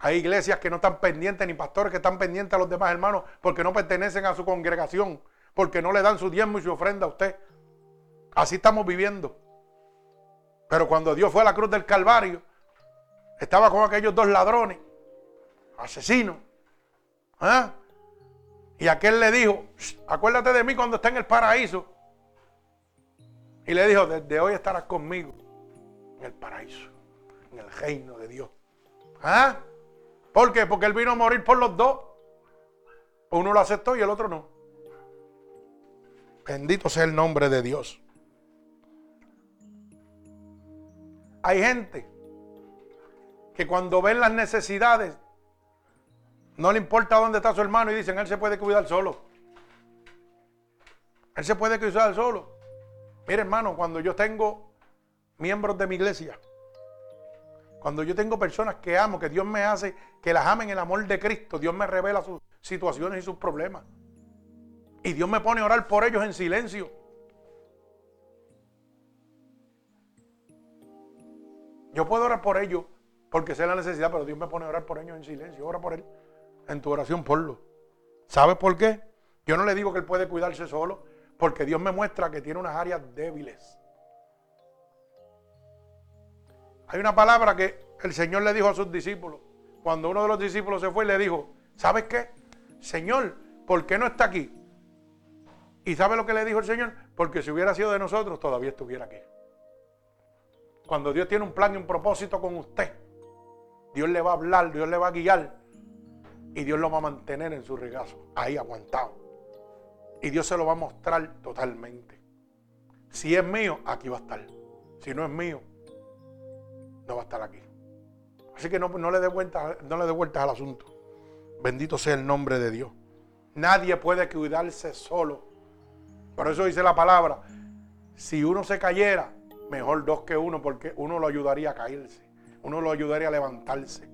Hay iglesias que no están pendientes, ni pastores que están pendientes a los demás hermanos, porque no pertenecen a su congregación, porque no le dan su diezmo y su ofrenda a usted. Así estamos viviendo. Pero cuando Dios fue a la cruz del Calvario, estaba con aquellos dos ladrones, asesinos. ¿ah? Y aquel le dijo, acuérdate de mí cuando esté en el paraíso. Y le dijo, desde hoy estarás conmigo en el paraíso, en el reino de Dios. ¿Ah? ¿Por qué? Porque él vino a morir por los dos. Uno lo aceptó y el otro no. Bendito sea el nombre de Dios. Hay gente que cuando ven las necesidades, no le importa dónde está su hermano y dicen, él se puede cuidar solo. Él se puede cuidar solo. Mire hermano, cuando yo tengo miembros de mi iglesia, cuando yo tengo personas que amo, que Dios me hace, que las amen en el amor de Cristo, Dios me revela sus situaciones y sus problemas. Y Dios me pone a orar por ellos en silencio. Yo puedo orar por ellos porque sé la necesidad, pero Dios me pone a orar por ellos en silencio. Ora por él. En tu oración, ponlo. ¿Sabes por qué? Yo no le digo que él puede cuidarse solo, porque Dios me muestra que tiene unas áreas débiles. Hay una palabra que el Señor le dijo a sus discípulos. Cuando uno de los discípulos se fue, le dijo, ¿sabes qué? Señor, ¿por qué no está aquí? ¿Y sabe lo que le dijo el Señor? Porque si hubiera sido de nosotros, todavía estuviera aquí. Cuando Dios tiene un plan y un propósito con usted, Dios le va a hablar, Dios le va a guiar y Dios lo va a mantener en su regazo, ahí aguantado. Y Dios se lo va a mostrar totalmente. Si es mío, aquí va a estar. Si no es mío, no va a estar aquí. Así que no, le dé vueltas, no le dé vueltas al asunto. Bendito sea el nombre de Dios. Nadie puede cuidarse solo. Por eso dice la palabra, si uno se cayera, mejor dos que uno, porque uno lo ayudaría a caerse, uno lo ayudaría a levantarse.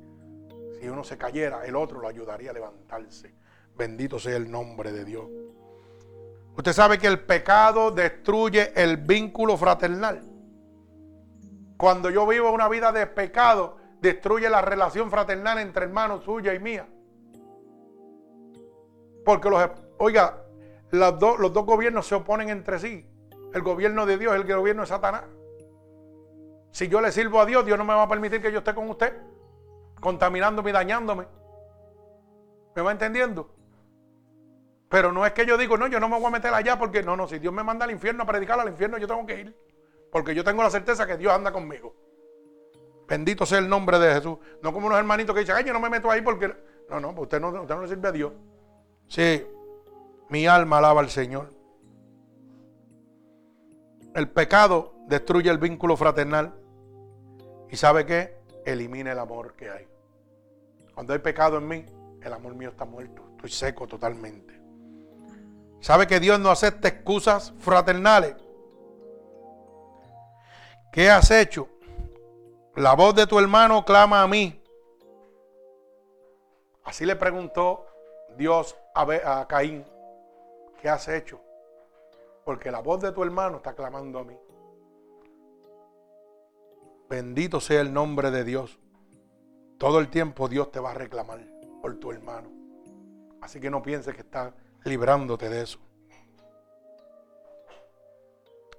Si uno se cayera, el otro lo ayudaría a levantarse. Bendito sea el nombre de Dios. Usted sabe que el pecado destruye el vínculo fraternal. Cuando yo vivo una vida de pecado, destruye la relación fraternal entre hermanos suya y mía. Porque los, oiga, los, los dos gobiernos se oponen entre sí. El gobierno de Dios el gobierno de Satanás. Si yo le sirvo a Dios, Dios no me va a permitir que yo esté con usted, contaminándome y dañándome. ¿Me va entendiendo? Pero no es que yo digo, no, yo no me voy a meter allá porque no, no, si Dios me manda al infierno a predicar al infierno, yo tengo que ir. Porque yo tengo la certeza que Dios anda conmigo. Bendito sea el nombre de Jesús. No como unos hermanitos que dicen, ay, yo no me meto ahí porque. No, no, usted no, usted no le sirve a Dios. Sí, mi alma alaba al Señor. El pecado destruye el vínculo fraternal. ¿Y sabe qué? Elimina el amor que hay. Cuando hay pecado en mí, el amor mío está muerto. Estoy seco totalmente. ¿Sabe que Dios no acepta excusas fraternales? ¿Qué has hecho? La voz de tu hermano clama a mí. Así le preguntó Dios a, Caín, ¿qué has hecho? Porque la voz de tu hermano está clamando a mí. Bendito sea el nombre de Dios. Todo el tiempo Dios te va a reclamar por tu hermano. Así que no pienses que está librándote de eso.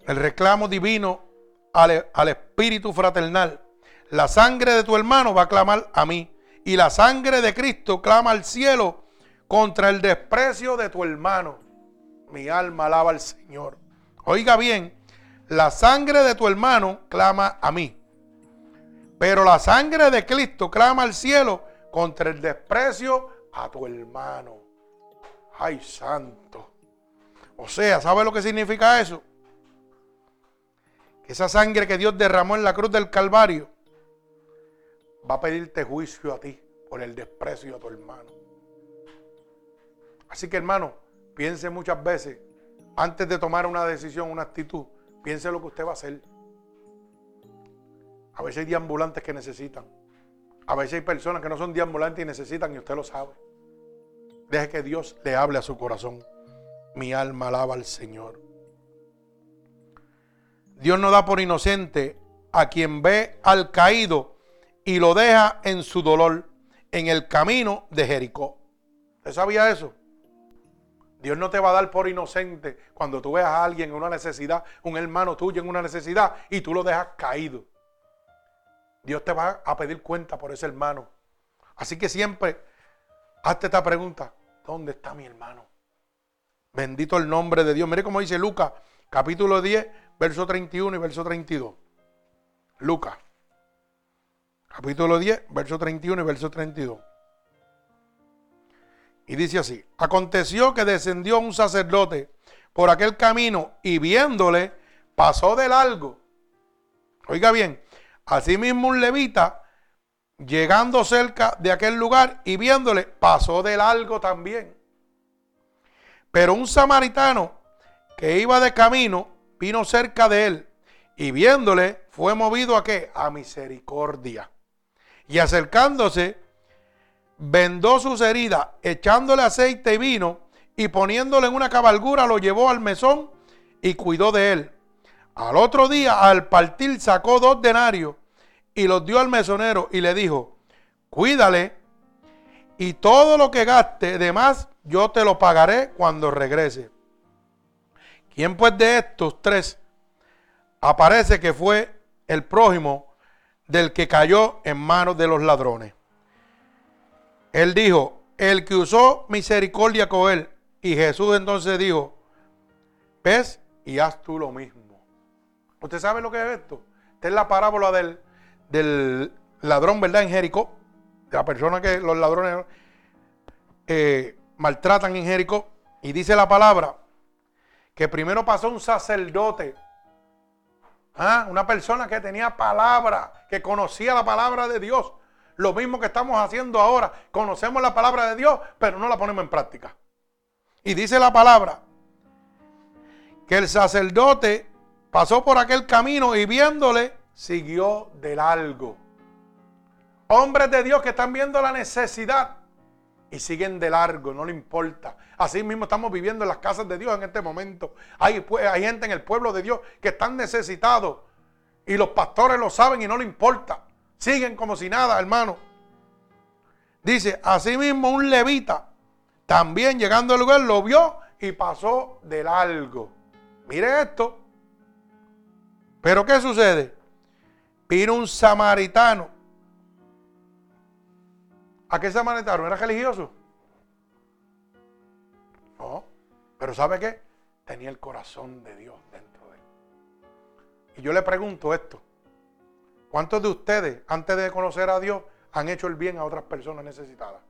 El reclamo divino al, espíritu fraternal. La sangre de tu hermano va a clamar a mí. Y la sangre de Cristo clama al cielo contra el desprecio de tu hermano. Mi alma alaba al Señor. Oiga bien, la sangre de tu hermano clama a mí. Pero la sangre de Cristo clama al cielo contra el desprecio a tu hermano. Ay, santo. O sea, ¿sabe lo que significa eso? Esa sangre que Dios derramó en la cruz del Calvario va a pedirte juicio a ti por el desprecio a tu hermano. Así que hermano, piense muchas veces, antes de tomar una decisión, una actitud, piense lo que usted va a hacer. A veces hay deambulantes que necesitan. A veces hay personas que no son deambulantes y necesitan y usted lo sabe. Deje que Dios le hable a su corazón. Mi alma alaba al Señor. Dios no da por inocente a quien ve al caído y lo deja en su dolor en el camino de Jericó. ¿Usted sabía eso? Dios no te va a dar por inocente cuando tú veas a alguien en una necesidad, un hermano tuyo en una necesidad y tú lo dejas caído. Dios te va a pedir cuenta por ese hermano. Así que siempre hazte esta pregunta, ¿dónde está mi hermano? Bendito el nombre de Dios. Mire cómo dice Lucas, capítulo 10, verso 31 y verso 32. Lucas, capítulo 10, verso 31 y verso 32. Y dice así, aconteció que descendió un sacerdote por aquel camino y viéndole pasó de largo. Oiga bien, asimismo un levita llegando cerca de aquel lugar y viéndole pasó de largo también. Pero un samaritano que iba de camino vino cerca de él y viéndole fue movido a qué? A misericordia. Y acercándose vendó sus heridas, echándole aceite y vino, y poniéndole en una cabalgura lo llevó al mesón y cuidó de él. Al otro día, al partir, sacó dos denarios y los dio al mesonero y le dijo, cuídale y todo lo que gaste de más yo te lo pagaré cuando regrese. ¿Quién pues de estos tres aparece que fue el prójimo del que cayó en manos de los ladrones? Él dijo, el que usó misericordia con él. Y Jesús entonces dijo, ves y haz tú lo mismo. ¿Usted sabe lo que es esto? Esta es la parábola del, del ladrón, ¿verdad? En Jericó. De la persona que los ladrones eh, maltratan en Jericó. Y dice la palabra que primero pasó un sacerdote. ¿ah? Una persona que tenía palabra, que conocía la palabra de Dios lo mismo que estamos haciendo ahora. Conocemos la palabra de Dios, pero no la ponemos en práctica. Y dice la palabra que el sacerdote pasó por aquel camino y viéndole, siguió de largo. Hombres de Dios que están viendo la necesidad y siguen de largo, no le importa. Así mismo estamos viviendo en las casas de Dios en este momento. Hay, hay gente en el pueblo de Dios que están necesitados y los pastores lo saben y no le importa. Siguen como si nada, hermano. Dice, asimismo un levita, también llegando al lugar, lo vio y pasó de largo. Mire esto. Pero ¿qué sucede? Vino un samaritano. ¿A qué samaritano? ¿Era religioso? No. Pero ¿sabe qué? Tenía el corazón de Dios dentro de él. Y yo le pregunto esto. ¿Cuántos de ustedes, antes de conocer a Dios, han hecho el bien a otras personas necesitadas?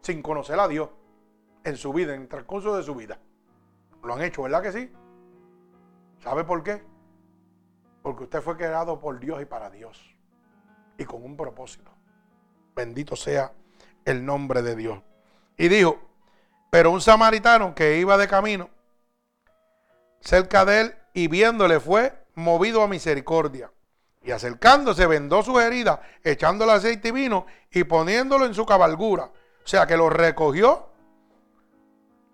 Sin conocer a Dios en su vida, en el transcurso de su vida. Lo han hecho, ¿verdad que sí? ¿Sabe por qué? Porque usted fue creado por Dios y para Dios. Y con un propósito. Bendito sea el nombre de Dios. Y dijo, pero un samaritano que iba de camino cerca de él y viéndole fue movido a misericordia y acercándose vendó sus heridas, echándole aceite y vino y poniéndolo en su cabalgura. O sea que lo recogió,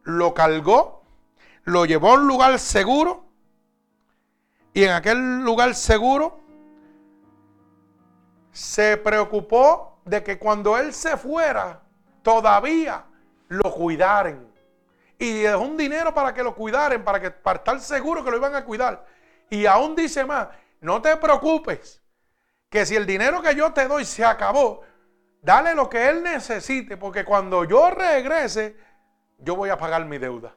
lo cargó, lo llevó a un lugar seguro y en aquel lugar seguro se preocupó de que cuando él se fuera, todavía lo cuidaren. Y dejó un dinero para que lo cuidaren, para, que, para estar seguro que lo iban a cuidar. Y aún dice más, no te preocupes, que si el dinero que yo te doy se acabó, dale lo que él necesite, porque cuando yo regrese, yo voy a pagar mi deuda.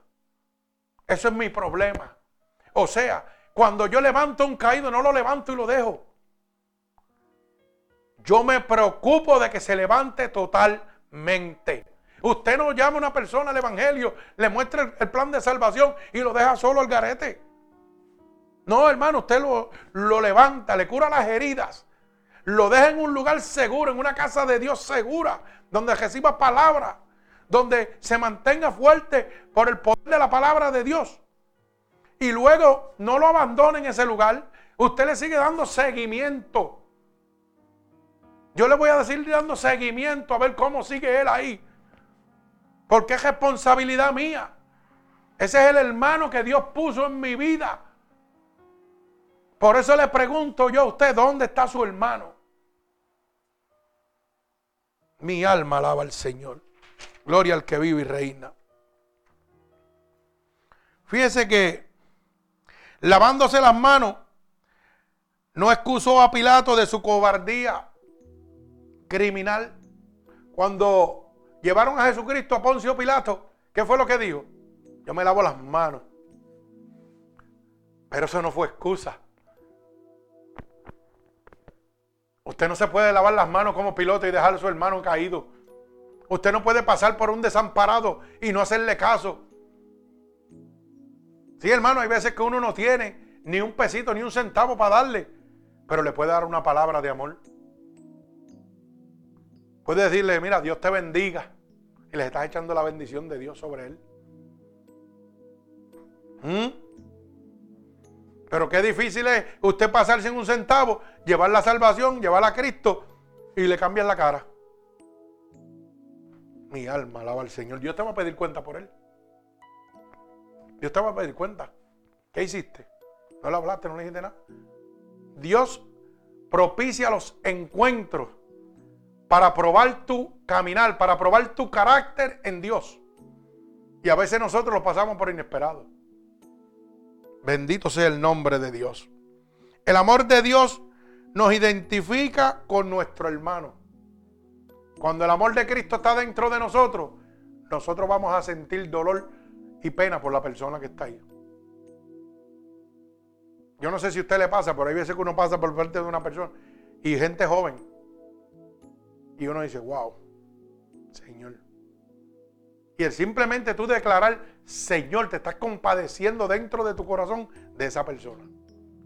Eso es mi problema. O sea, cuando yo levanto un caído, no lo levanto y lo dejo. Yo me preocupo de que se levante totalmente. Usted no llama a una persona al Evangelio, le muestra el, plan de salvación y lo deja solo al garete. No, hermano, usted lo, lo levanta, le cura las heridas, lo deja en un lugar seguro, en una casa de Dios segura, donde reciba palabra, donde se mantenga fuerte por el poder de la palabra de Dios. Y luego no lo abandone en ese lugar, usted le sigue dando seguimiento. Yo le voy a decir dando seguimiento a ver cómo sigue él ahí. Porque es responsabilidad mía. Ese es el hermano que Dios puso en mi vida. Por eso le pregunto yo a usted, ¿dónde está su hermano? Mi alma alaba al Señor. Gloria al que vive y reina. Fíjese que lavándose las manos no excusó a Pilato de su cobardía criminal. Cuando llevaron a Jesucristo a Poncio Pilato, ¿qué fue lo que dijo? Yo me lavo las manos. Pero eso no fue excusa. Usted no se puede lavar las manos como piloto y dejar a su hermano caído. Usted no puede pasar por un desamparado y no hacerle caso. Sí, hermano, hay veces que uno no tiene ni un pesito, ni un centavo para darle, pero le puede dar una palabra de amor. Puede decirle, mira, Dios te bendiga. Y le estás echando la bendición de Dios sobre él. ¿Mm? Pero qué difícil es usted pasarse en un centavo, llevar la salvación, llevar a Cristo y le cambian la cara. Mi alma alaba al Señor. Dios te va a pedir cuenta por él. Dios te va a pedir cuenta. ¿Qué hiciste? No le hablaste, no le dijiste nada. Dios propicia los encuentros para probar tu caminar, para probar tu carácter en Dios. Y a veces nosotros lo pasamos por inesperado. Bendito sea el nombre de Dios. El amor de Dios nos identifica con nuestro hermano. Cuando el amor de Cristo está dentro de nosotros, nosotros vamos a sentir dolor y pena por la persona que está ahí. Yo no sé si a usted le pasa, pero hay veces que uno pasa por parte de una persona y gente joven y uno dice, wow, Señor. Y el simplemente tú declarar, Señor, te estás compadeciendo dentro de tu corazón de esa persona.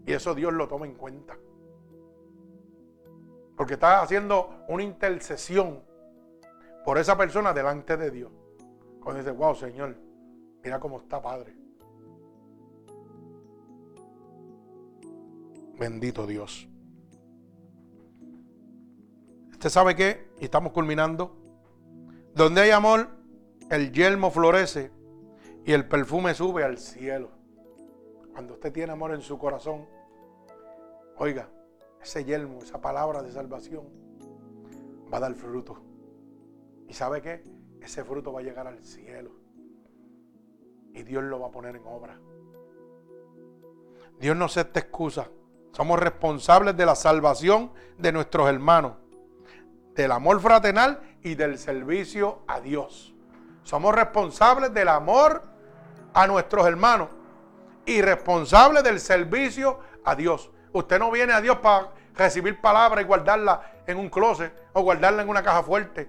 Y eso Dios lo toma en cuenta. Porque estás haciendo una intercesión por esa persona delante de Dios. Cuando dice, wow, Señor, mira cómo está Padre. Bendito Dios. ¿Usted sabe qué? Y estamos culminando. Donde hay amor, el yelmo florece y el perfume sube al cielo. Cuando usted tiene amor en su corazón, oiga, ese yelmo, esa palabra de salvación, va a dar fruto. ¿Y sabe qué? Ese fruto va a llegar al cielo. Y Dios lo va a poner en obra. Dios no se te excusa. Somos responsables de la salvación de nuestros hermanos del amor fraternal y del servicio a Dios. Somos responsables del amor a nuestros hermanos y responsables del servicio a Dios. Usted no viene a Dios para recibir palabra y guardarla en un closet o guardarla en una caja fuerte.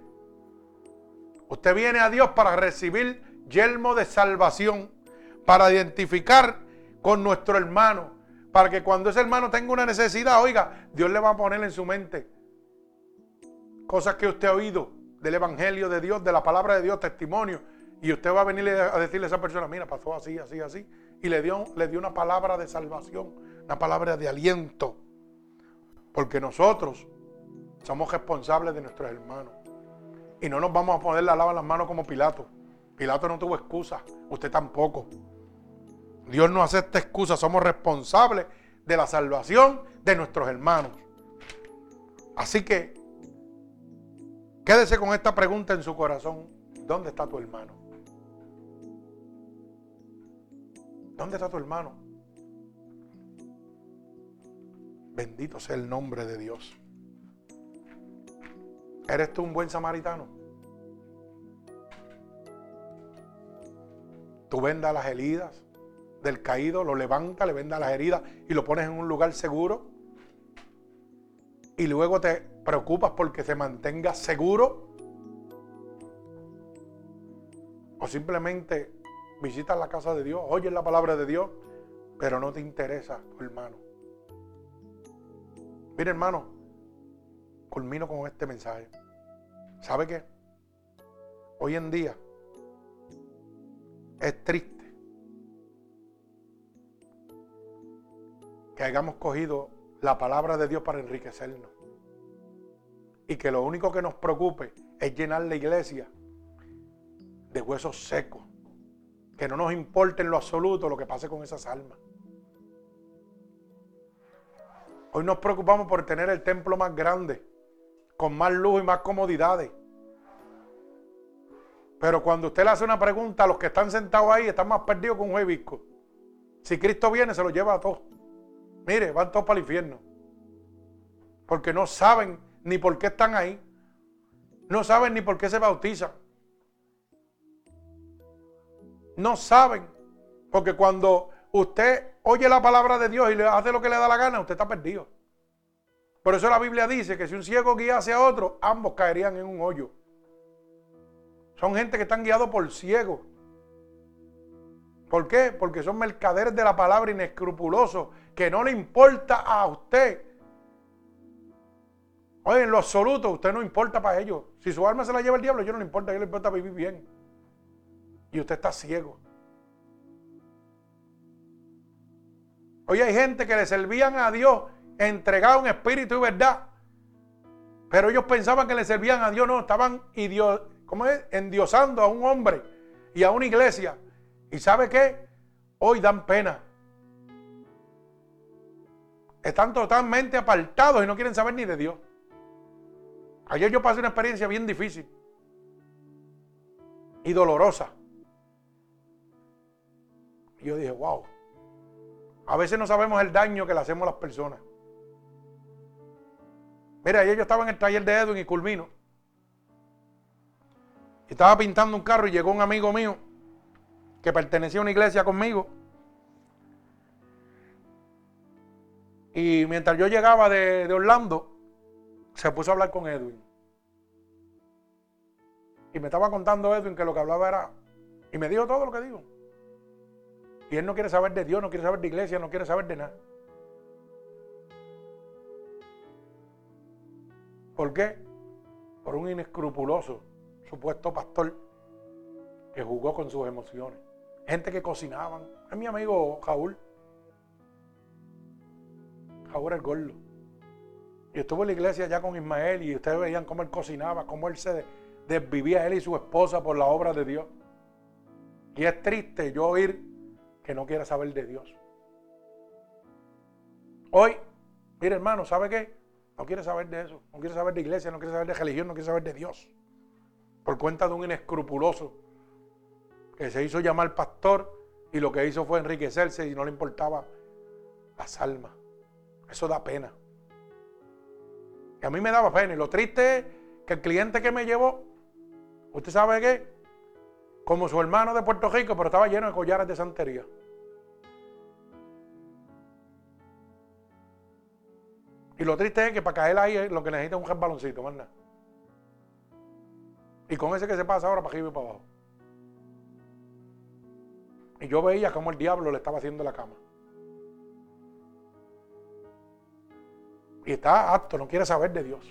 Usted viene a Dios para recibir yelmo de salvación, para identificar con nuestro hermano, para que cuando ese hermano tenga una necesidad, oiga, Dios le va a poner en su mente cosas que usted ha oído del Evangelio de Dios, de la palabra de Dios, testimonio, y usted va a venir a decirle a esa persona, mira, pasó así, así, así, y le dio, le dio una palabra de salvación, una palabra de aliento, porque nosotros somos responsables de nuestros hermanos, y no nos vamos a poner la lava en las manos como Pilato. Pilato no tuvo excusa, usted tampoco. Dios no acepta excusa, somos responsables de la salvación de nuestros hermanos. Así que Quédese con esta pregunta en su corazón. ¿Dónde está tu hermano? ¿Dónde está tu hermano? Bendito sea el nombre de Dios. ¿Eres tú un buen samaritano? ¿Tú vendas las heridas del caído, lo levanta, le venda las heridas y lo pones en un lugar seguro. Y luego te preocupas porque se mantenga seguro. O simplemente visitas la casa de Dios, oyes la palabra de Dios, pero no te interesa tu hermano. Mire hermano, culmino con este mensaje. ¿Sabe qué? Hoy en día es triste que hayamos cogido la palabra de Dios para enriquecernos. Y que lo único que nos preocupe es llenar la iglesia de huesos secos. Que no nos importe en lo absoluto lo que pase con esas almas. Hoy nos preocupamos por tener el templo más grande, con más luz y más comodidades. Pero cuando usted le hace una pregunta a los que están sentados ahí, están más perdidos que un juevisco. Si Cristo viene, se los lleva a todos. Mire, van todos para el infierno. Porque no saben ni por qué están ahí. No saben ni por qué se bautizan. No saben. Porque cuando usted oye la palabra de Dios y le hace lo que le da la gana, usted está perdido. Por eso la Biblia dice que si un ciego guía hacia otro, ambos caerían en un hoyo. Son gente que están guiados por ciegos. ¿Por qué? Porque son mercaderes de la palabra inescrupulosos, que no le importa a usted. Oye, en lo absoluto, usted no importa para ellos. Si su alma se la lleva el diablo, yo no le importa, ellos le importa vivir bien. Y usted está ciego. Hoy hay gente que le servían a Dios entregado en espíritu y verdad. Pero ellos pensaban que le servían a Dios, no, estaban endiosando a un hombre y a una iglesia. ¿Y sabe qué? Hoy dan pena. Están totalmente apartados y no quieren saber ni de Dios. Ayer yo pasé una experiencia bien difícil y dolorosa. Y yo dije, wow. A veces no sabemos el daño que le hacemos a las personas. Mira, ayer yo estaba en el taller de Edwin y Culmino. Estaba pintando un carro y llegó un amigo mío que pertenecía a una iglesia conmigo. Y mientras yo llegaba de, de Orlando, se puso a hablar con Edwin. Y me estaba contando Edwin que lo que hablaba era... Y me dijo todo lo que digo. Y él no quiere saber de Dios, no quiere saber de iglesia, no quiere saber de nada. ¿Por qué? Por un inescrupuloso supuesto pastor que jugó con sus emociones. Gente que cocinaban. Es mi amigo Jaúl. Jaúl el gordo. Y estuvo en la iglesia ya con Ismael y ustedes veían cómo él cocinaba, cómo él se desvivía él y su esposa por la obra de Dios. Y es triste yo oír que no quiera saber de Dios. Hoy, mire hermano, ¿sabe qué? No quiere saber de eso. No quiere saber de iglesia, no quiere saber de religión, no quiere saber de Dios. Por cuenta de un inescrupuloso que se hizo llamar pastor y lo que hizo fue enriquecerse y no le importaba las almas. Eso da pena. Y a mí me daba pena. Y lo triste es que el cliente que me llevó, ¿usted sabe qué? Como su hermano de Puerto Rico, pero estaba lleno de collares de santería. Y lo triste es que para caer ahí lo que necesita es un baloncito, más nada. Y con ese que se pasa ahora para arriba y para abajo. Y yo veía cómo el diablo le estaba haciendo la cama. Y está apto, no quiere saber de Dios.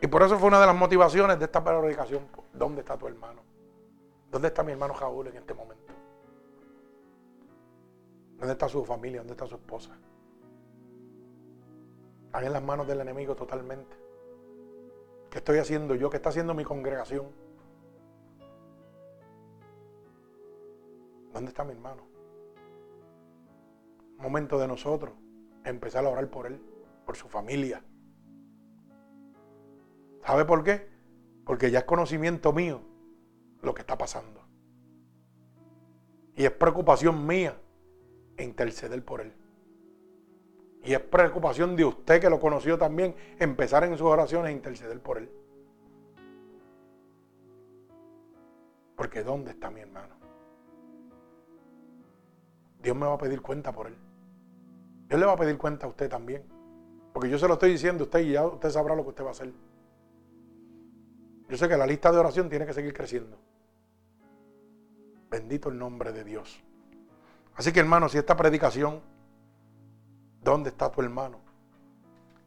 Y por eso fue una de las motivaciones de esta predicación. ¿Dónde está tu hermano? ¿Dónde está mi hermano Jaúl en este momento? ¿Dónde está su familia? ¿Dónde está su esposa? Están en las manos del enemigo totalmente. ¿Qué estoy haciendo yo? ¿Qué está haciendo mi congregación? ¿Dónde está mi hermano? Momento de nosotros empezar a orar por él, por su familia. ¿Sabe por qué? Porque ya es conocimiento mío lo que está pasando. Y es preocupación mía interceder por él. Y es preocupación de usted que lo conoció también, empezar en sus oraciones e interceder por él. Porque ¿dónde está mi hermano? Dios me va a pedir cuenta por él. Dios le va a pedir cuenta a usted también. Porque yo se lo estoy diciendo a usted y ya usted sabrá lo que usted va a hacer. Yo sé que la lista de oración tiene que seguir creciendo. Bendito el nombre de Dios. Así que hermano, si esta predicación, ¿dónde está tu hermano?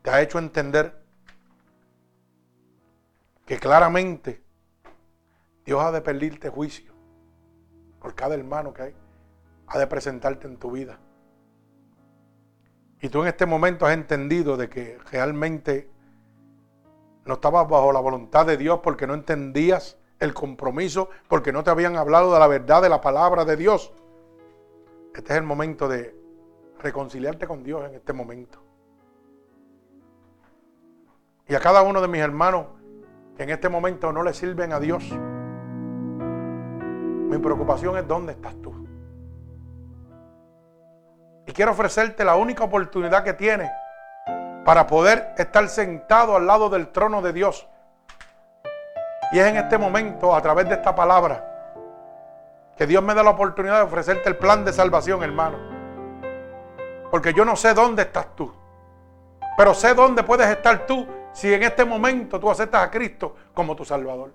Te ha hecho entender que claramente Dios ha de pedirte juicio por cada hermano que hay, ha de presentarte en tu vida. Y tú en este momento has entendido de que realmente no estabas bajo la voluntad de Dios porque no entendías el compromiso, porque no te habían hablado de la verdad de la palabra de Dios. Este es el momento de reconciliarte con Dios en este momento. Y a cada uno de mis hermanos que en este momento no le sirven a Dios, mi preocupación es dónde estás tú. Y quiero ofrecerte la única oportunidad que tienes para poder estar sentado al lado del trono de Dios. Y es en este momento, a través de esta palabra, que Dios me da la oportunidad de ofrecerte el plan de salvación, hermano. Porque yo no sé dónde estás tú, pero sé dónde puedes estar tú si en este momento tú aceptas a Cristo como tu Salvador.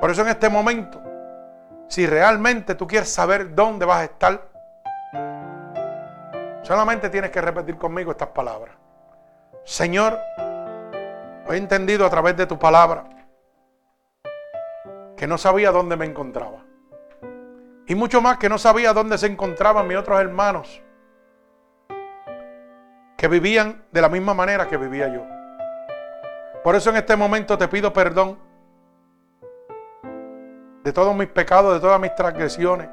Por eso en este momento, si realmente tú quieres saber dónde vas a estar, solamente tienes que repetir conmigo estas palabras. Señor, he entendido a través de tu palabra que no sabía dónde me encontraba. Y mucho más que no sabía dónde se encontraban mis otros hermanos que vivían de la misma manera que vivía yo. Por eso en este momento te pido perdón de todos mis pecados, de todas mis transgresiones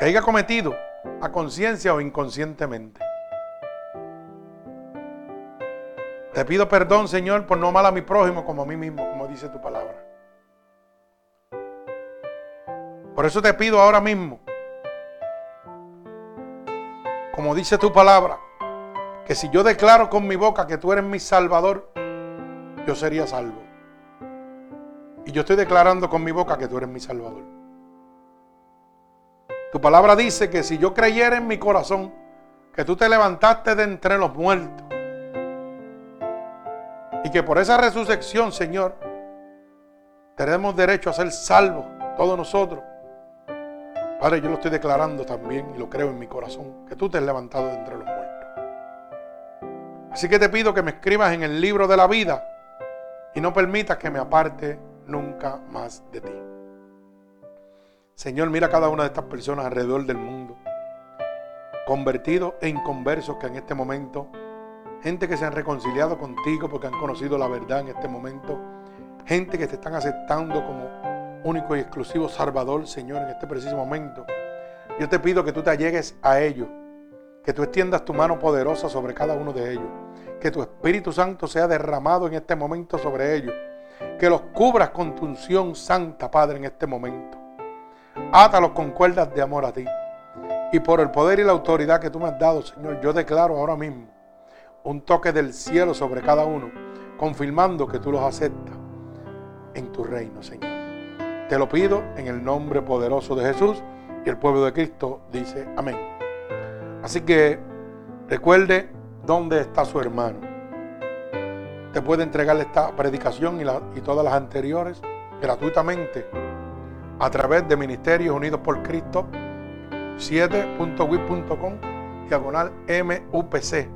que haya cometido a conciencia o inconscientemente. Te pido perdón, Señor, por no amar a mi prójimo como a mí mismo, como dice tu palabra. Por eso te pido ahora mismo como dice tu palabra, que si yo declaro con mi boca que tú eres mi salvador, yo sería salvo. Y yo estoy declarando con mi boca que tú eres mi salvador. Tu palabra dice que si yo creyera en mi corazón que tú te levantaste de entre los muertos y que por esa resurrección, Señor, tenemos derecho a ser salvos, todos nosotros. Padre, yo lo estoy declarando también y lo creo en mi corazón, que tú te has levantado de entre los muertos. Así que te pido que me escribas en el libro de la vida y no permitas que me aparte nunca más de ti. Señor, mira a cada una de estas personas alrededor del mundo, convertidos e inconversos que en este momento, gente que se han reconciliado contigo porque han conocido la verdad en este momento, gente que te están aceptando como único y exclusivo Salvador, Señor, en este preciso momento. Yo te pido que tú te allegues a ellos, que tú extiendas tu mano poderosa sobre cada uno de ellos, que tu Espíritu Santo sea derramado en este momento sobre ellos, que los cubras con tu unción santa, Padre, en este momento. Átalos con cuerdas de amor a ti. Y por el poder y la autoridad que tú me has dado, Señor, yo declaro ahora mismo un toque del cielo sobre cada uno, confirmando que tú los aceptas en tu reino, Señor. Te lo pido en el nombre poderoso de Jesús y el pueblo de Cristo dice amén. Así que recuerde dónde está su hermano. Te puede entregarle esta predicación y todas las anteriores gratuitamente a través de Ministerios Unidos por Cristo 7.wit.com diagonal MUPC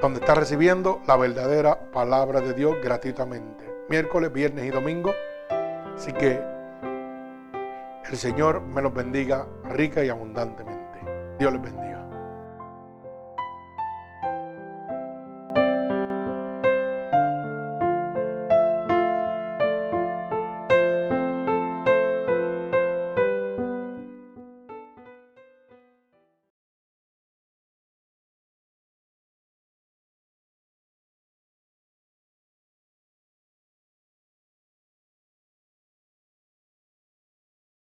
donde está recibiendo la verdadera palabra de Dios gratuitamente. Miércoles, viernes y domingo Así que el Señor me los bendiga rica y abundantemente. Dios les bendiga.